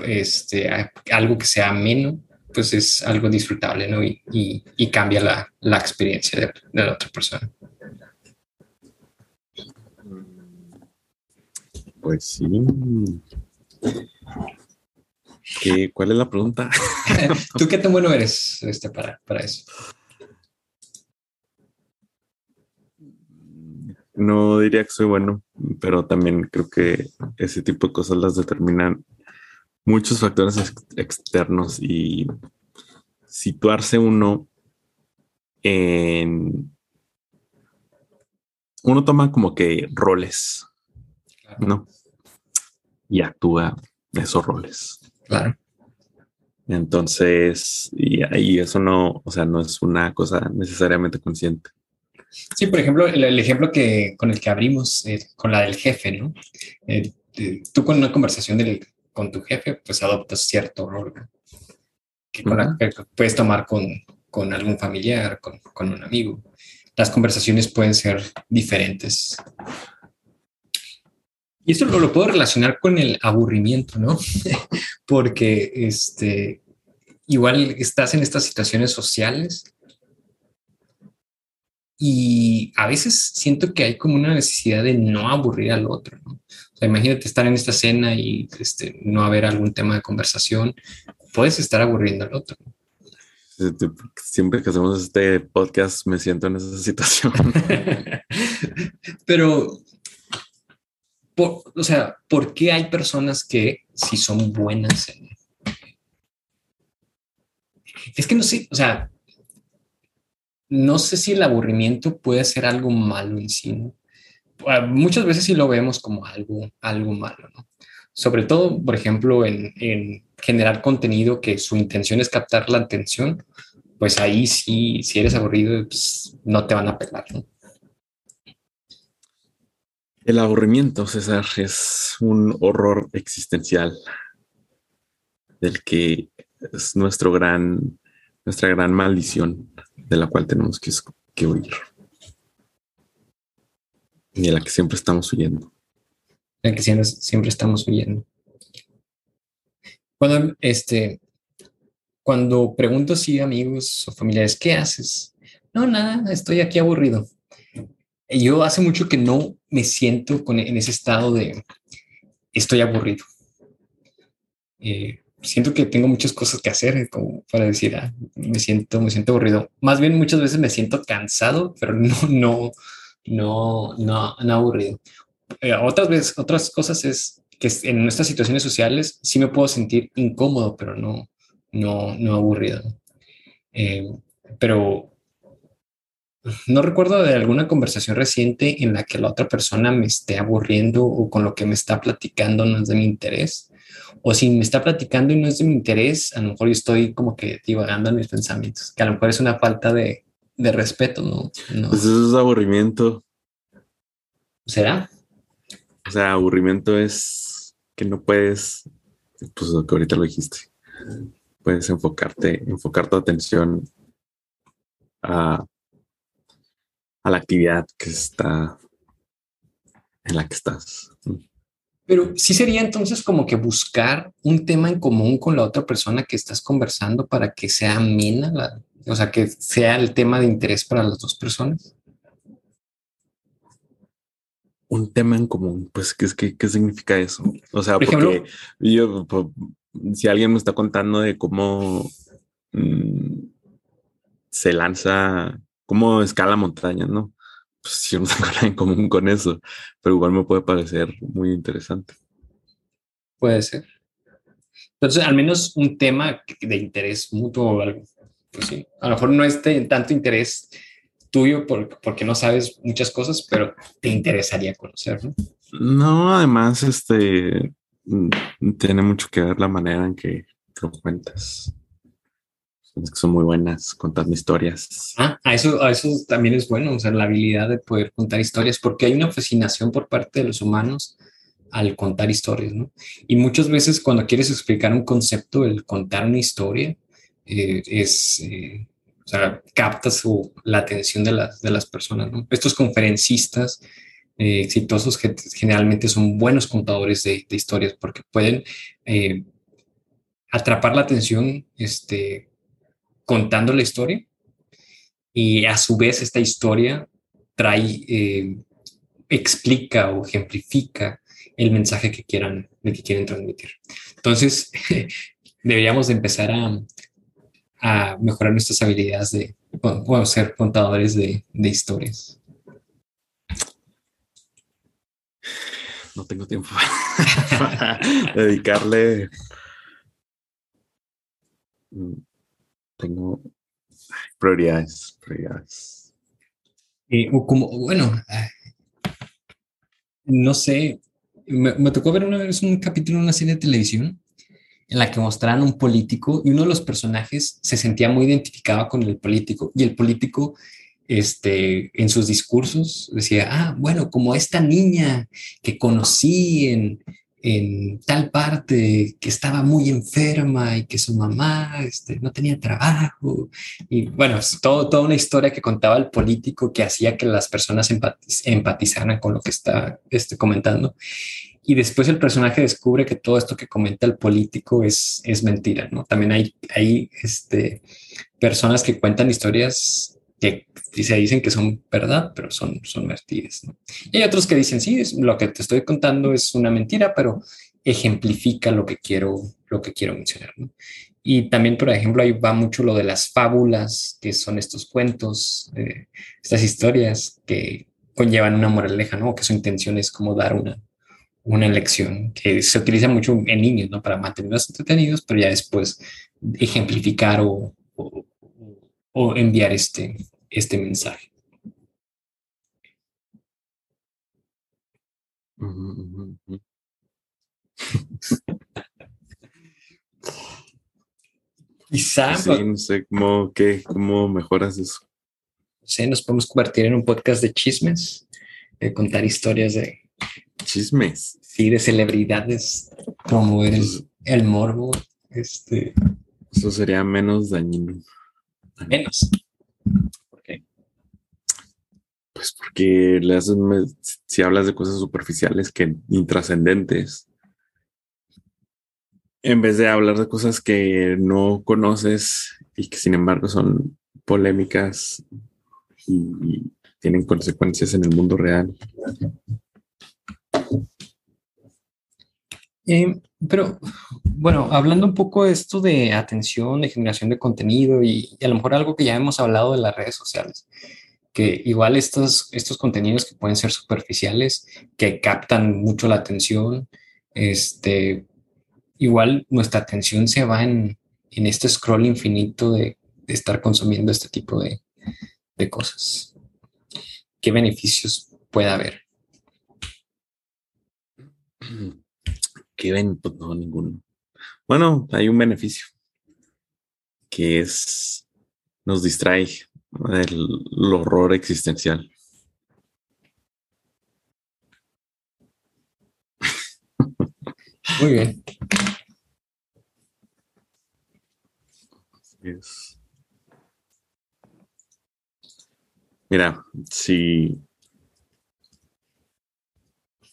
S1: este, algo que sea ameno, pues es algo disfrutable, ¿no? Y, y, y cambia la, la experiencia de, de la otra persona.
S2: pues sí. ¿Qué, ¿Cuál es la pregunta?
S1: ¿Tú qué tan bueno eres este, para, para eso?
S2: No diría que soy bueno, pero también creo que ese tipo de cosas las determinan muchos factores ex- externos y situarse uno en uno toma como que roles, ¿no? Y actúa esos roles.
S1: Claro.
S2: Entonces, y, y eso no, o sea, no es una cosa necesariamente consciente.
S1: Sí, por ejemplo, el, ejemplo que con el que abrimos, eh, con la del jefe, ¿no? Eh, eh, tú con una conversación del, con tu jefe, pues adoptas cierto rol que, puedes tomar con, con algún familiar, con, con, un amigo. Las conversaciones pueden ser diferentes. Y esto lo, lo puedo relacionar con el aburrimiento, ¿no? Porque este, igual estás en estas situaciones sociales y a veces siento que hay como una necesidad de no aburrir al otro. ¿no? O sea, imagínate estar en esta cena y este, no haber algún tema de conversación. Puedes estar aburriendo al otro.
S2: Siempre que hacemos este podcast me siento en esa situación.
S1: Pero, o sea, ¿por qué hay personas que si son buenas en... Es que no sé, o sea, no sé si el aburrimiento puede ser algo malo en sí. Ah, muchas veces sí lo vemos como algo, algo malo, ¿no? Sobre todo, por ejemplo, en, generar contenido que su intención es captar la atención, pues ahí sí, si eres aburrido, pues no te van a pelar, ¿no?
S2: El aburrimiento, César, es un horror existencial del que es nuestro gran, nuestra gran maldición de la cual tenemos que, que huir. Y de la que siempre estamos huyendo.
S1: La que siempre, siempre estamos huyendo. Cuando, este, cuando pregunto si amigos o familiares, ¿qué haces? No, nada, estoy aquí aburrido. Yo hace mucho que no me siento con, en ese estado de estoy aburrido. Eh, siento que tengo muchas cosas que hacer como para decir, ah, me siento, me siento aburrido. Más bien muchas veces me siento cansado, pero no, no, no, no, no aburrido. Eh, otras veces, otras cosas es que en nuestras situaciones sociales sí me puedo sentir incómodo, pero no, no, no aburrido. Eh, pero no recuerdo de alguna conversación reciente en la que la otra persona me esté aburriendo o con lo que me está platicando no es de mi interés o si me está platicando y no es de mi interés, a lo mejor yo estoy como que divagando en mis pensamientos, que a lo mejor es una falta de, respeto, ¿no?
S2: Pues eso es aburrimiento.
S1: ¿Será?
S2: O sea, aburrimiento es que no puedes, pues lo que ahorita lo dijiste, puedes enfocarte, enfocar tu atención a, a la actividad que está en la que estás.
S1: Pero sí sería entonces como que buscar un tema en común con la otra persona que estás conversando para que sea amena, o sea, que sea el tema de interés para las dos personas.
S2: Un tema en común, pues, ¿qué, qué, qué significa eso? O sea, porque yo, si alguien me está contando de cómo mm, se lanza, cómo escala montañas, ¿no? pues si no tengo nada en común con eso, pero igual me puede parecer muy interesante.
S1: Puede ser. Entonces, al menos un tema de interés mutuo o algo. Pues sí, a lo mejor no es de tanto interés tuyo porque no sabes muchas cosas, pero te interesaría conocer, ¿no?
S2: No, además, este mm, tiene mucho que ver la manera en que lo cuentas son muy buenas contando historias.
S1: Ah, a eso, a eso también es bueno, o sea, la habilidad de poder contar historias, porque hay una fascinación por parte de los humanos al contar historias, ¿no? Y muchas veces cuando quieres explicar un concepto, el contar una historia eh, es, eh, o sea, captas la atención de las, de las personas, ¿no? Estos conferencistas eh, exitosos que generalmente son buenos contadores de, de historias porque pueden atrapar la atención, este, contando la historia y a su vez esta historia trae, eh, explica o ejemplifica el mensaje que quieran, que quieren transmitir. Entonces, deberíamos de empezar a, a, mejorar nuestras habilidades de bueno, ser contadores de, de historias.
S2: No tengo tiempo para dedicarle tengo prioridades, prioridades.
S1: como, bueno, no sé, me, me, tocó ver una vez un capítulo de una serie de televisión en la que mostraron un político y uno de los personajes se sentía muy identificado con el político y el político este, en sus discursos decía, ah, bueno, como esta niña que conocí en, en tal parte que estaba muy enferma y que su mamá este, no tenía trabajo. Y bueno, es todo, toda una historia que contaba el político que hacía que las personas empatizaran con lo que está este, comentando. Y después el personaje descubre que todo esto que comenta el político es, es mentira, ¿no? También hay, hay este, personas que cuentan historias que se dicen que son verdad, pero son, son mentiras. ¿no? Y hay otros que dicen, sí, es, lo que te estoy contando es una mentira, pero ejemplifica lo que quiero, lo que quiero mencionar. ¿no? Y también, por ejemplo, ahí va mucho lo de las fábulas, que son estos cuentos, eh, estas historias que conllevan una moraleja, ¿no? Que su intención es como dar una, una lección, que se utiliza mucho en niños, ¿no? Para mantenerlos entretenidos, pero ya después ejemplificar o, o, o enviar este, este mensaje.
S2: Quizá. Sí, no sé cómo, qué, cómo mejoras eso.
S1: Sí, nos podemos convertir en un podcast de chismes, de contar historias de.
S2: Chismes.
S1: Sí, de celebridades, promover el, el morbo. Este.
S2: Eso sería menos dañino.
S1: Menos.
S2: Pues porque si hablas de cosas superficiales que intrascendentes, en vez de hablar de cosas que no conoces y que sin embargo son polémicas y tienen consecuencias en el mundo real.
S1: Eh, pero bueno, hablando un poco de esto de atención, de generación de contenido y, a lo mejor algo que ya hemos hablado de las redes sociales que igual estos, estos contenidos que pueden ser superficiales, que captan mucho la atención, este, igual nuestra atención se va en, en este scroll infinito de, de, estar consumiendo este tipo de, de cosas. ¿Qué beneficios puede haber?
S2: ¿Qué ven? Pues no, ninguno. Bueno, hay un beneficio que es nos distrae el, horror existencial.
S1: Muy bien.
S2: Mira, si,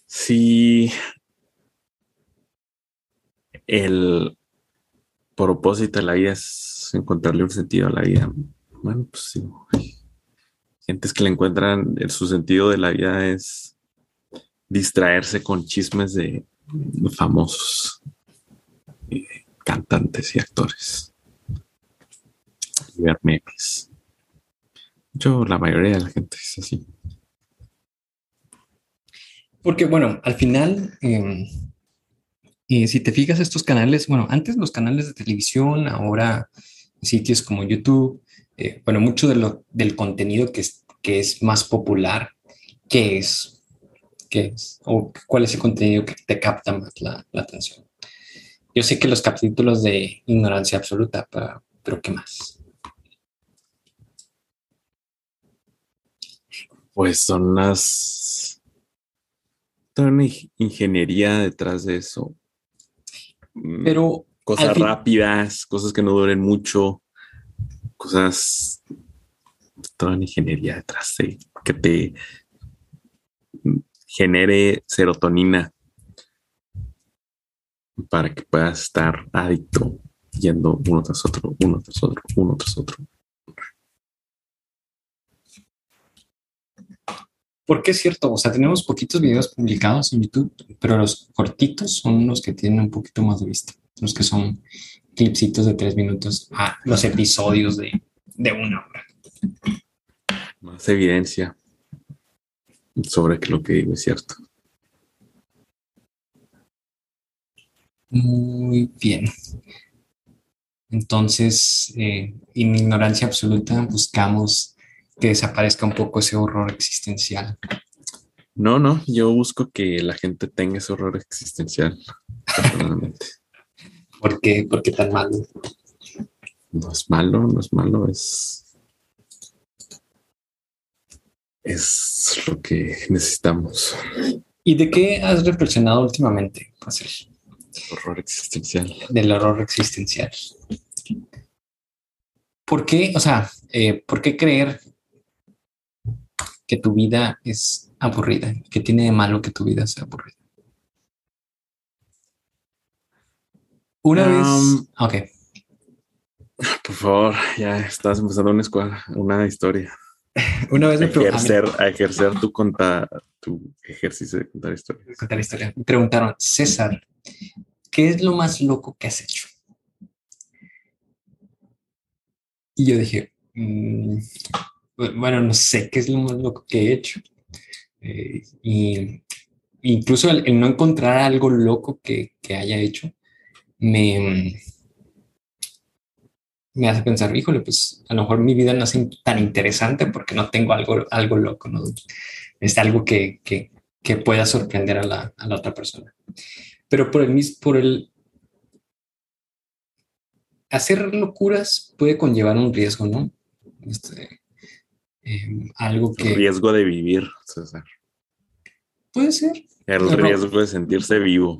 S2: si el propósito de la vida es encontrarle un sentido a la vida, bueno, pues sí. Gentes que le encuentran su sentido de la vida es distraerse con chismes de famosos cantantes y actores. Y ver memes. Yo, la mayoría de la gente es así.
S1: Porque, bueno, al final, eh, eh, si te fijas estos canales, bueno, antes los canales de televisión, ahora sitios como YouTube, eh, bueno, mucho de lo, del contenido que es, que es más popular, ¿qué es? ¿Qué es? ¿O cuál es el contenido que te capta más la, la atención? Yo sé que los capítulos de ignorancia absoluta, pero, pero ¿qué más?
S2: Pues son las... Toda una ingeniería detrás de eso.
S1: Mm, pero...
S2: Cosas rápidas, cosas que no duren mucho cosas, toda la ingeniería detrás de que te genere serotonina para que puedas estar adicto yendo uno tras otro, uno tras otro, uno tras otro.
S1: Porque es cierto, o sea, tenemos poquitos videos publicados en YouTube, pero los cortitos son los que tienen un poquito más de vista, los que son clipsitos de tres minutos a los episodios de, de una hora.
S2: Más evidencia sobre que lo que digo es cierto.
S1: Muy bien. Entonces, eh, en ignorancia absoluta buscamos que desaparezca un poco ese horror existencial.
S2: No, no, yo busco que la gente tenga ese horror existencial. personalmente.
S1: ¿Por qué? ¿Por qué tan malo?
S2: No es malo, no es malo, es. Es lo que necesitamos.
S1: ¿Y de qué has reflexionado últimamente, José?
S2: Horror existencial.
S1: Del horror existencial. ¿Por qué, o sea, eh, por qué creer que tu vida es aburrida? ¿Qué tiene de malo que tu vida sea aburrida? Una
S2: Um,
S1: vez, ok,
S2: Por favor, ya estás empezando una escuela, una historia.
S1: una vez
S2: A
S1: me
S2: ejercer, a ejercer tu conta, tu ejercicio de contar historias.
S1: contar historia. Me preguntaron, César, ¿qué es lo más loco que has hecho? Y yo dije, "Mm, bueno, no sé qué es lo más loco que he hecho. Eh, y incluso el, el no encontrar algo loco que, que haya hecho me, me hace pensar, híjole, pues a lo mejor mi vida no es tan interesante porque no tengo algo, algo loco, ¿no? Es algo que, que, que pueda sorprender a la, a la otra persona. Pero por el por el hacer locuras puede conllevar un riesgo, ¿no? Este, em, algo
S2: El
S1: que
S2: riesgo de vivir, César.
S1: puede ser,
S2: El riesgo de sentirse vivo.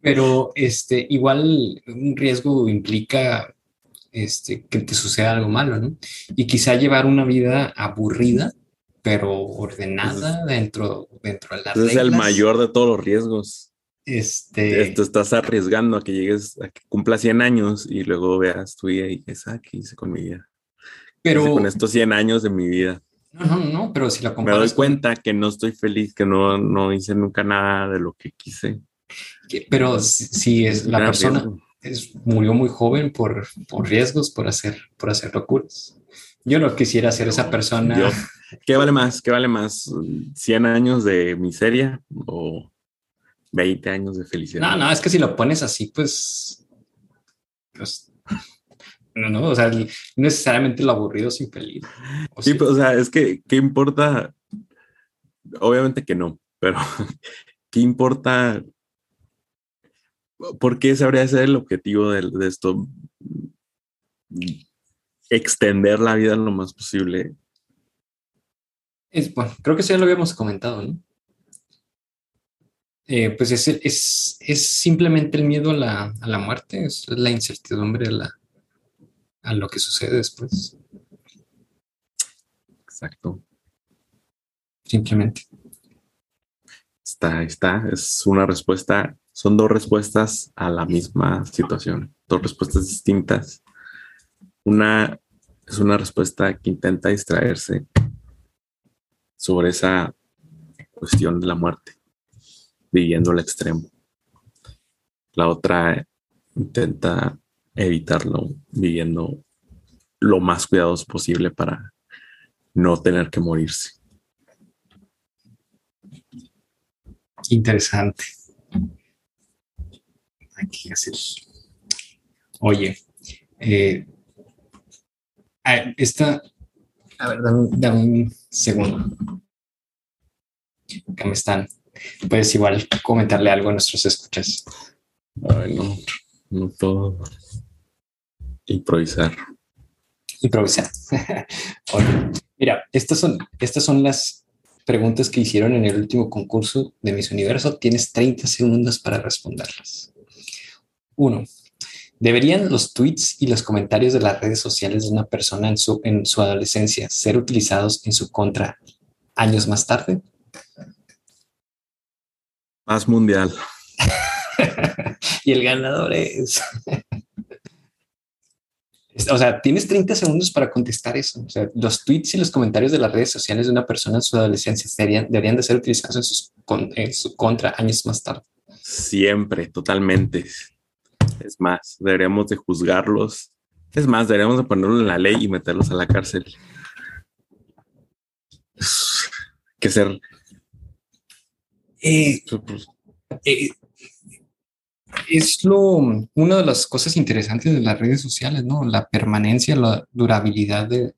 S1: Pero este, igual un riesgo implica este, que te suceda algo malo, ¿no? Y quizá llevar una vida aburrida, pero ordenada dentro, dentro de
S2: Ese es el mayor de todos los riesgos.
S1: Este,
S2: Te estás arriesgando a que llegues, a que cumplas 100 años y luego veas tu vida y dices, ah, ¿qué hice con mi vida? ¿Qué hice
S1: pero
S2: con estos 100 años de mi vida.
S1: no, no, no, pero si
S2: Me
S1: comparas
S2: doy
S1: con-
S2: cuenta que no estoy feliz, que no, no hice nunca nada de lo que quise.
S1: Pero si, si es la
S2: Gran
S1: persona es, murió muy joven por, por riesgos, por hacer, por hacer locuras. Yo no quisiera ser esa persona.
S2: Yo- ¿Qué vale más? ¿Qué vale más? ¿100 años de miseria o 20 años de felicidad?
S1: No, no, es que si lo pones así, pues, pues, no, no, o sea, necesariamente lo aburrido es infeliz. O
S2: Sí,
S1: sí.
S2: pues, o sea, es que, ¿qué importa? Obviamente que no, pero ¿qué importa? ¿Por qué de ser el objetivo de, de esto? Extender la vida lo más posible.
S1: Es, bueno, creo que eso ya lo habíamos comentado, ¿no? Eh, pues es, es, es simplemente el miedo a la, a la muerte, es la incertidumbre a, la, a lo que sucede después,
S2: Exacto.
S1: simplemente.
S2: Está, está. Es una respuesta. Son dos respuestas a la misma situación. Dos respuestas distintas. Una es una respuesta que intenta distraerse sobre esa cuestión de la muerte, viviendo al extremo. La otra intenta evitarlo, viviendo lo más cuidadoso posible para no tener que morirse.
S1: Interesante. Hacer. Oye, eh, ah, esta. A ver, dame, dame un segundo. Que me están. Puedes igual comentarle algo a nuestros escuchas.
S2: Ay, no, no puedo improvisar.
S1: Improvisar. Oye, mira, estas son, estas son las preguntas que hicieron en el último concurso de Miss Universo. Tienes 30 segundos para responderlas. Uno, ¿deberían los tweets y los comentarios de las redes sociales de una persona en su, en su adolescencia ser utilizados en su contra años más tarde?
S2: Paz mundial.
S1: y el ganador es... O sea, tienes 30 segundos para contestar eso. O sea, los tweets y los comentarios de las redes sociales de una persona en su adolescencia deberían, deberían de ser utilizados en, sus, con, en su contra años más tarde.
S2: Siempre, totalmente. Es más, deberíamos de juzgarlos. Es más, deberíamos de ponerlo en la ley y meterlos a la cárcel. Que ser.
S1: Eh, eh, es lo una de las cosas interesantes de las redes sociales, ¿no? La permanencia, la durabilidad de,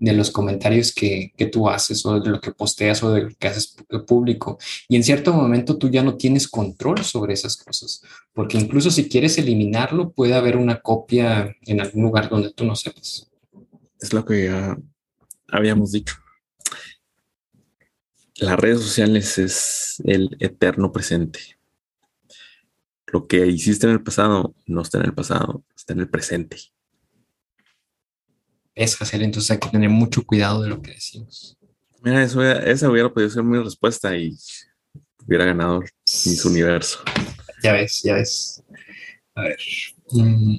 S1: de los comentarios que, que, tú haces o de lo que posteas o de lo que haces público. Y en cierto momento tú ya no tienes control sobre esas cosas, porque incluso si quieres eliminarlo, puede haber una copia en algún lugar donde tú no sepas.
S2: Es lo que ya habíamos dicho. Las redes sociales es el eterno presente. Lo que hiciste en el pasado no está en el pasado, está en el presente
S1: es hacer, entonces hay que tener mucho cuidado de lo que decimos.
S2: Mira, eso, esa hubiera podido ser mi respuesta y hubiera ganado Miss Universo.
S1: Ya ves, ya ves. A ver. Mm.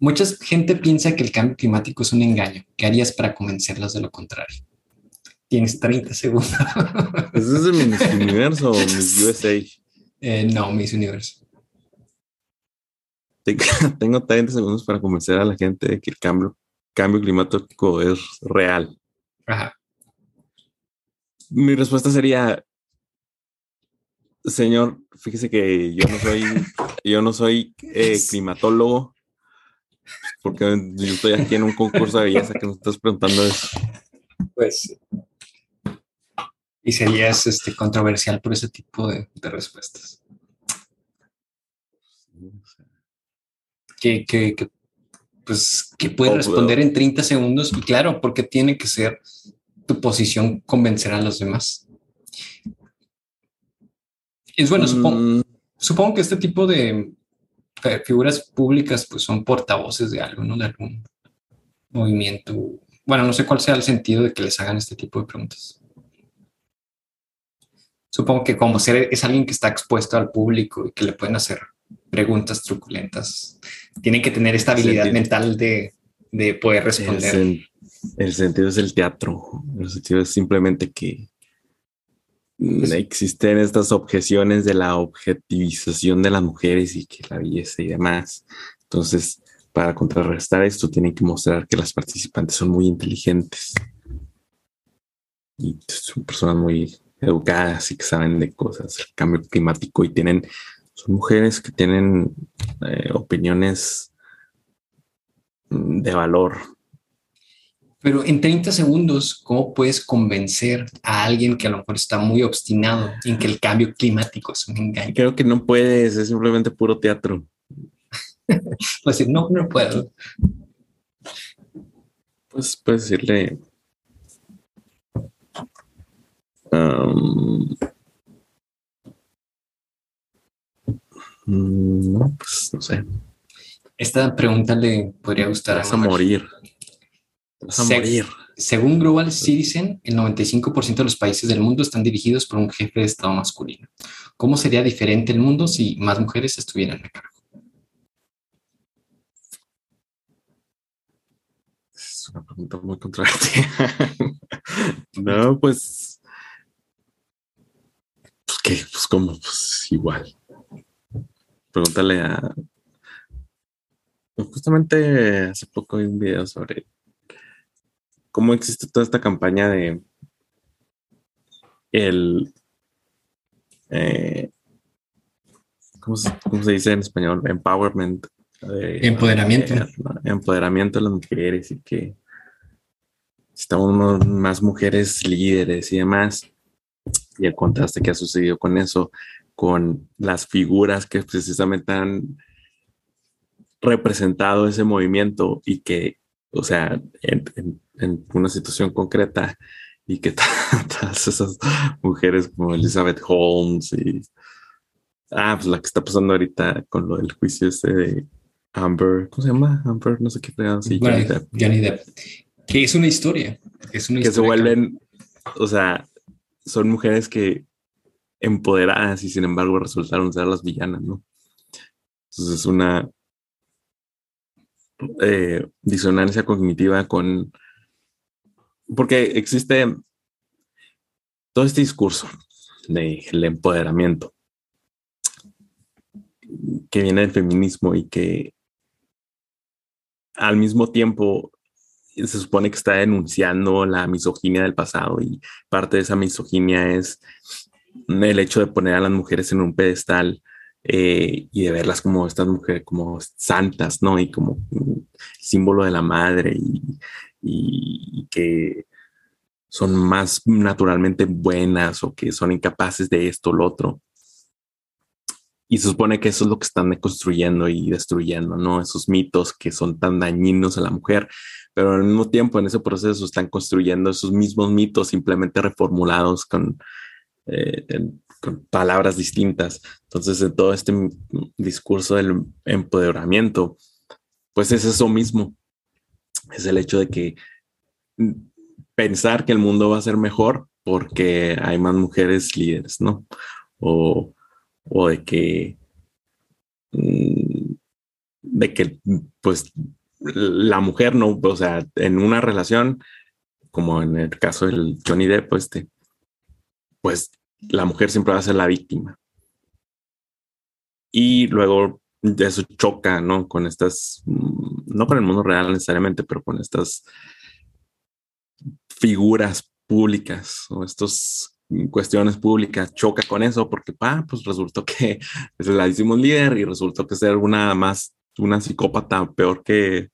S1: Mucha gente piensa que el cambio climático es un engaño. ¿Qué harías para convencerlos de lo contrario? Tienes 30 segundos.
S2: ¿Es de Miss Universo o Miss USA?
S1: Eh, no, Miss Universo.
S2: Tengo 30 segundos para convencer a la gente de que el cambio, cambio climático es real. Ajá. Mi respuesta sería, señor, fíjese que yo no soy, yo no soy eh, climatólogo, porque yo estoy aquí en un concurso de belleza que nos estás preguntando eso.
S1: Pues, y serías este, controversial por ese tipo de respuestas. Que, pues, que puede responder en 30 segundos. Y claro, porque tiene que ser tu posición convencer a los demás. Es bueno, supongo, mm. supongo que este tipo de figuras públicas pues son portavoces de algo, ¿no? De algún movimiento. Bueno, no sé cuál sea el sentido de que les hagan este tipo de preguntas. Supongo que como ser es alguien que está expuesto al público y que le pueden hacer preguntas truculentas. Tienen que tener esta habilidad mental de, de, poder responder.
S2: El, sentido es el teatro. El sentido es simplemente que pues existen estas objeciones de la objetivización de las mujeres y que la belleza y demás. Entonces, para contrarrestar esto, tienen que mostrar que las participantes son muy inteligentes y son personas muy educadas y que saben de cosas, el cambio climático y tienen son mujeres que tienen eh, opiniones mm, de valor.
S1: Pero en 30 segundos, ¿cómo puedes convencer a alguien que a lo mejor está muy obstinado en que el cambio climático es un engaño?
S2: Creo que no puedes, es simplemente puro teatro.
S1: pues no, no puedo.
S2: Pues puedes decirle. Um, no, pues no sé.
S1: Esta pregunta le podría gustar
S2: Vas a, morir.
S1: Vas a morir. Según Global Citizen, el 95% de los países del mundo están dirigidos por un jefe de Estado masculino. ¿Cómo sería diferente el mundo si más mujeres estuvieran a cargo?
S2: Es una pregunta muy controvertida. no, pues. Pues qué, pues como, pues igual pregúntale a. Justamente hace poco vi un video sobre cómo existe toda esta campaña de el eh, ¿cómo, se, dice en español? Empowerment.
S1: empoderamiento.
S2: empoderamiento de las mujeres y que estamos más mujeres líderes y demás. Y el contraste que ha sucedido con eso con las figuras que precisamente han representado ese movimiento y que, o sea, en, una situación concreta y que todas esas mujeres como Elizabeth Holmes y, ah, pues la que está pasando ahorita con lo del juicio este de Amber, ¿cómo se llama? Amber, no sé qué pedo, sí,
S1: Johnny Depp. Que es una historia, es una
S2: que se vuelven, o sea, son mujeres que empoderadas y sin embargo resultaron ser las villanas, ¿no? Entonces es una eh, disonancia cognitiva con... Porque existe todo este discurso del empoderamiento que viene del feminismo y que al mismo tiempo se supone que está denunciando la misoginia del pasado y parte de esa misoginia es el hecho de poner a las mujeres en un pedestal eh, y de verlas como estas mujeres, como santas, ¿no? Y como símbolo de la madre y, que son más naturalmente buenas o que son incapaces de esto o lo otro. Y supone que eso es lo que están construyendo y destruyendo, ¿no? Esos mitos que son tan dañinos a la mujer, pero al mismo tiempo en ese proceso están construyendo esos mismos mitos simplemente reformulados con, eh, palabras distintas. Entonces, en todo este discurso del empoderamiento, pues es eso mismo. Es el hecho de que pensar que el mundo va a ser mejor porque hay más mujeres líderes, ¿no? O, o de que, mm, de que, pues, la mujer no, o sea, en una relación, como en el caso del Johnny Depp, pues, pues la mujer siempre va a ser la víctima. Y luego eso choca, ¿no? Con estas, mm, no con el mundo real necesariamente, pero con estas figuras públicas o estas cuestiones públicas choca con eso porque pa, pues resultó que la hicimos líder y resultó que ser una más una psicópata peor que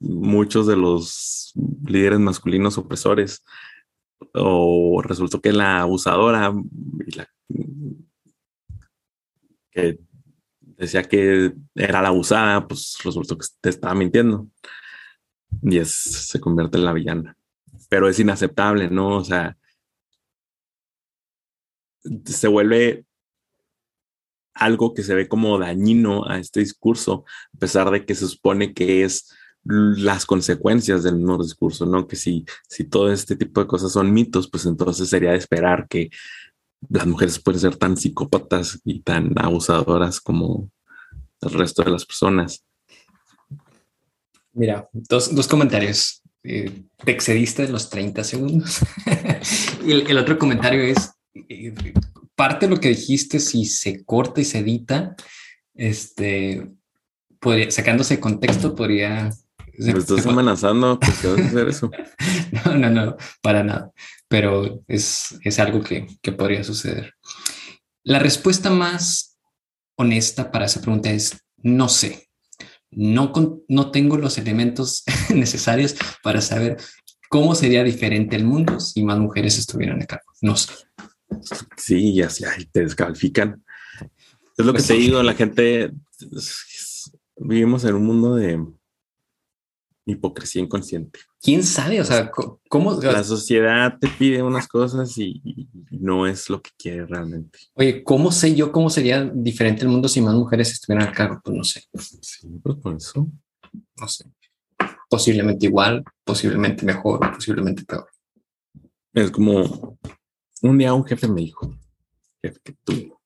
S2: muchos de los líderes masculinos opresores o resultó que la abusadora que decía que era la abusada pues resultó que te estaba mintiendo y es, se convierte en la villana pero es inaceptable, ¿no? O sea, se vuelve algo que se ve como dañino a este discurso, a pesar de que se supone que es las consecuencias del mismo discurso, ¿no? Que si, si todo este tipo de cosas son mitos, pues entonces sería de esperar que las mujeres pueden ser tan psicópatas y tan abusadoras como el resto de las personas.
S1: Mira, dos, dos comentarios. Eh, te excediste de los 30 segundos. el, otro comentario es, eh, parte de lo que dijiste, si se corta y se edita, este, sacándose de contexto, podría...
S2: Me estás amenazando que vas a hacer eso.
S1: no, no, no, para nada. Pero es, es algo que, que podría suceder. La respuesta más honesta para esa pregunta es no sé no, no tengo los elementos necesarios para saber cómo sería diferente el mundo si más mujeres estuvieran a cargo. No sé.
S2: Sí, ya, ya te descalifican. Es lo que pues te digo, la gente, vivimos en un mundo de hipocresía inconsciente.
S1: ¿Quién sabe? O sea, ¿cómo?
S2: La sociedad te pide unas cosas y, no es lo que quiere realmente.
S1: Oye, ¿cómo sé yo cómo sería diferente el mundo si más mujeres estuvieran a cargo? Pues no sé.
S2: Sí, pues por eso.
S1: No sé. Posiblemente igual, posiblemente mejor, posiblemente peor.
S2: Es como un día un jefe me dijo, jefe que tuvo,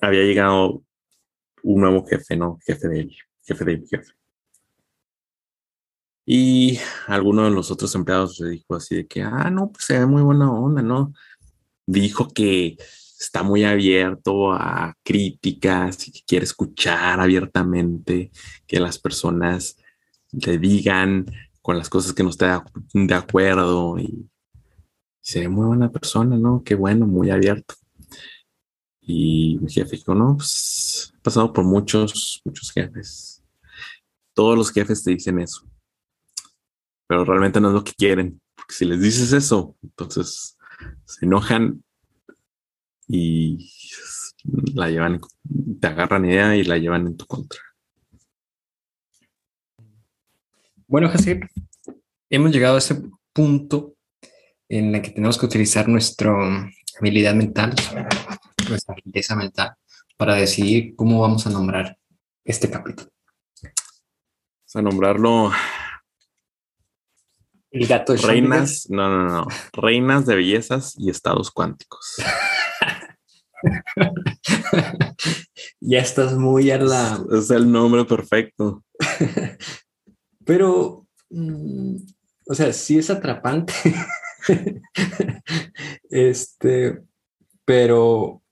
S2: había llegado un nuevo jefe, ¿no? Jefe de él, jefe jefe. Y alguno de los otros empleados le dijo así de que, ah, no, pues se ve muy buena onda, ¿no? Dijo que está muy abierto a críticas y que quiere escuchar abiertamente, que las personas le digan con las cosas que no está de acuerdo y se ve muy buena persona, ¿no? Qué bueno, muy abierto. Y mi jefe dijo, no, pues he pasado por muchos, muchos jefes. Todos los jefes te dicen eso. Pero realmente no es lo que quieren. Porque si les dices eso, entonces se enojan y la llevan, te agarran idea y la llevan en tu contra.
S1: Bueno, José, hemos llegado a ese punto en el que tenemos que utilizar nuestra habilidad mental nuestra riqueza mental para decidir cómo vamos a nombrar este capítulo.
S2: Vamos a nombrarlo
S1: el gato de
S2: Reinas, no, no, no, reinas de bellezas y estados cuánticos.
S1: ya estás muy a la.
S2: Es el nombre perfecto.
S1: Pero, mm, o sea, sí es atrapante. este, pero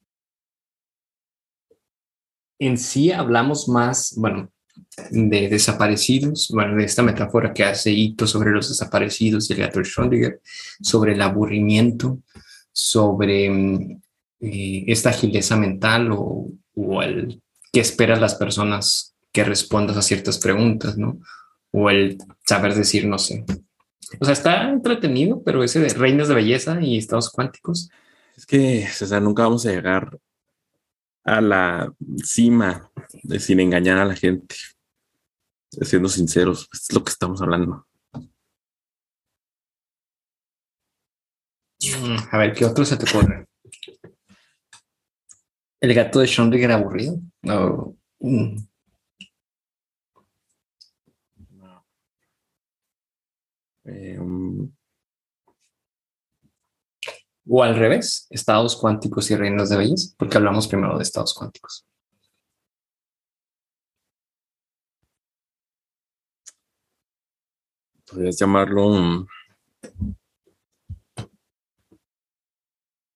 S1: en sí hablamos más, bueno, de desaparecidos, bueno, de esta metáfora que hace Ito sobre los desaparecidos y el gato Schrödinger, sobre el aburrimiento, sobre mm, eh, esta agileza mental o, o el que esperan las personas que respondas a ciertas preguntas, ¿no? O el saber decir, no sé. O sea, está entretenido, pero ese de reinas de belleza y estados cuánticos.
S2: Es que, César, nunca vamos a llegar a la cima de sin engañar a la gente. Siendo sinceros, es lo que estamos hablando.
S1: Mm, A ver, ¿qué otro se te ocurre? El gato de Schrödinger aburrido. No. Mm.
S2: Eh, um,
S1: O al revés, estados cuánticos y reinas de belleza, porque hablamos primero de estados cuánticos.
S2: podrías llamarlo um,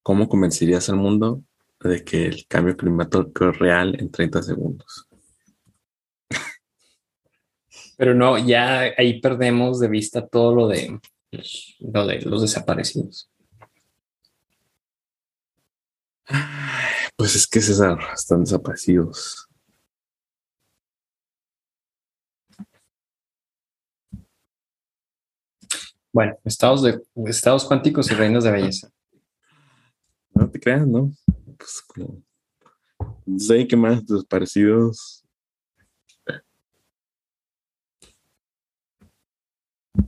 S2: ¿Cómo convencerías al mundo de que el cambio climático es real en 30 segundos?
S1: Pero no, ya ahí perdemos de vista todo lo de, lo de los desaparecidos.
S2: Pues es que César, están desaparecidos.
S1: Bueno, estados de estados cuánticos y reinas de belleza.
S2: No te creas, ¿no? Pues como. No sé qué más desaparecidos.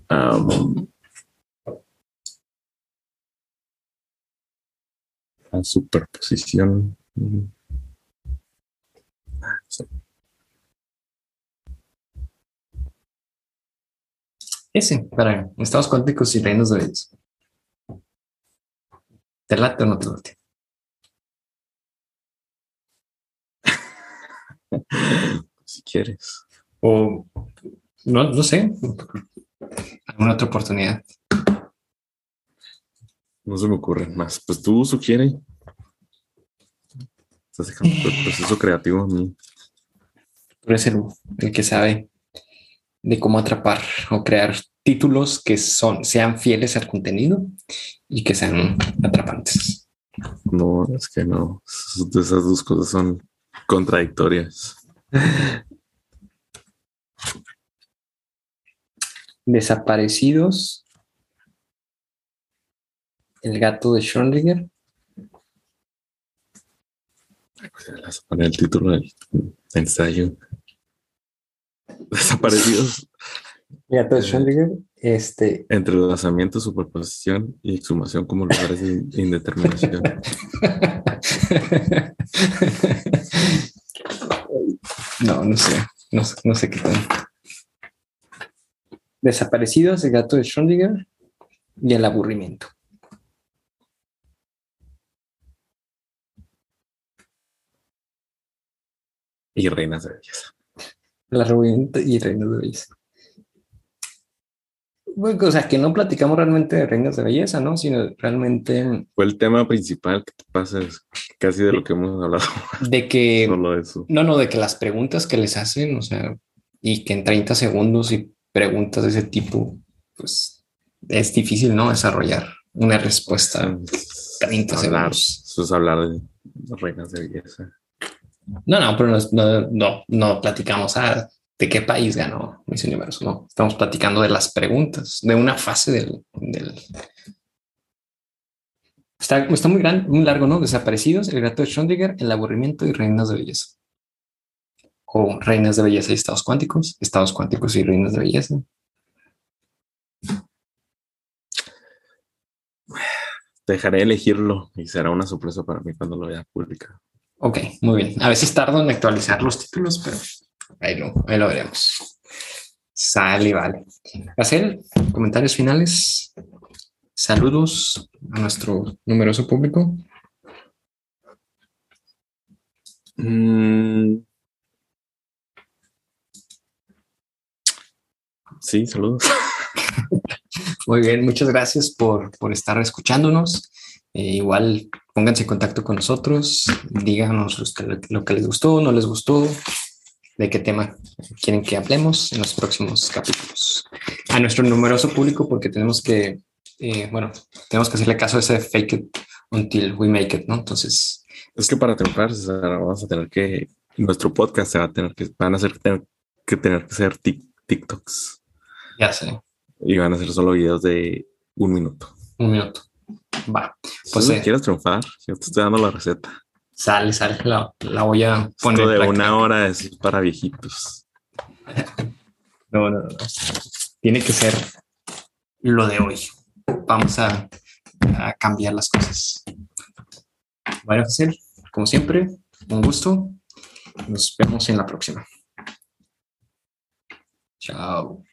S2: Am, superposición. Sí.
S1: Ese, para estados cuánticos y reinas de belleza. ¿Te late o no te late?
S2: Si quieres.
S1: O no, no sé. Alguna otra oportunidad.
S2: No se me ocurren más. Pues tú sugiere. Estás dejando todo el proceso creativo a mí.
S1: Tú eres el, el que sabe de cómo atrapar o crear títulos que son, sean fieles al contenido y que sean atrapantes.
S2: No, es que no. Esas esas dos cosas son contradictorias.
S1: Desaparecidos. El gato de Schrödinger.
S2: El título del ensayo. Desaparecidos
S1: de Schrödinger. Este.
S2: entrelazamiento, superposición y exhumación como lugares de indeterminación.
S1: No, no sé. No, sé- no sé qué tal. Desaparecidos, el gato de Schrödinger y el aburrimiento.
S2: Y reinas de belleza.
S1: El aburrimiento y reinas de belleza. Bueno, o sea, que no platicamos realmente de reinas de belleza, ¿no? Sino realmente
S2: Fue el tema principal que te pasa, es casi de lo que hemos hablado,
S1: de que
S2: solo eso.
S1: No, no, de que las preguntas que les hacen, o sea, y que en 30 segundos y preguntas de ese tipo, pues es difícil, ¿no? Desarrollar una respuesta. 30
S2: hablar,
S1: segundos.
S2: Eso es hablar de reinas de belleza.
S1: No, no, pero no, no, platicamos ah, de qué país ganó Miss Universo. Estamos platicando de las preguntas, de una fase del. Está, está muy grande, muy largo, ¿no? Desaparecidos, el gato de Schrödinger, el aburrimiento y reinas de belleza. O reinas de belleza y estados cuánticos, estados cuánticos y reinas de belleza.
S2: Dejaré elegirlo y será una sorpresa para mí cuando lo vea publicado.
S1: Ok, muy bien. A veces tardo en actualizar los títulos, pero ahí lo, ahí lo veremos. Sale, y vale. Hacer comentarios finales. Saludos a nuestro numeroso público.
S2: Mm. Sí, saludos.
S1: Muy bien, muchas gracias por, por estar escuchándonos. Eh, igual pónganse en contacto con nosotros, díganos lo que, les gustó, no les gustó, de qué tema quieren que hablemos en los próximos capítulos. A nuestro numeroso público, porque tenemos que, eh, bueno, tenemos que hacerle caso a ese fake it until we make it, ¿no? Entonces.
S2: Es que para triunfar, vamos a tener que, nuestro podcast se va a tener que, van a ser tener que tener que ser TikToks.
S1: Ya sé.
S2: Y van a ser solo videos de un minuto.
S1: Un minuto. Va.
S2: Pues si quieres triunfar, yo te estoy dando la receta.
S1: Sale, sale. La, la voy a poner.
S2: Esto de una hora es para viejitos.
S1: no, no, no. Tiene que ser lo de hoy. Vamos a, a cambiar las cosas. Bueno, José, como siempre, un gusto. Nos vemos en la próxima. Chao.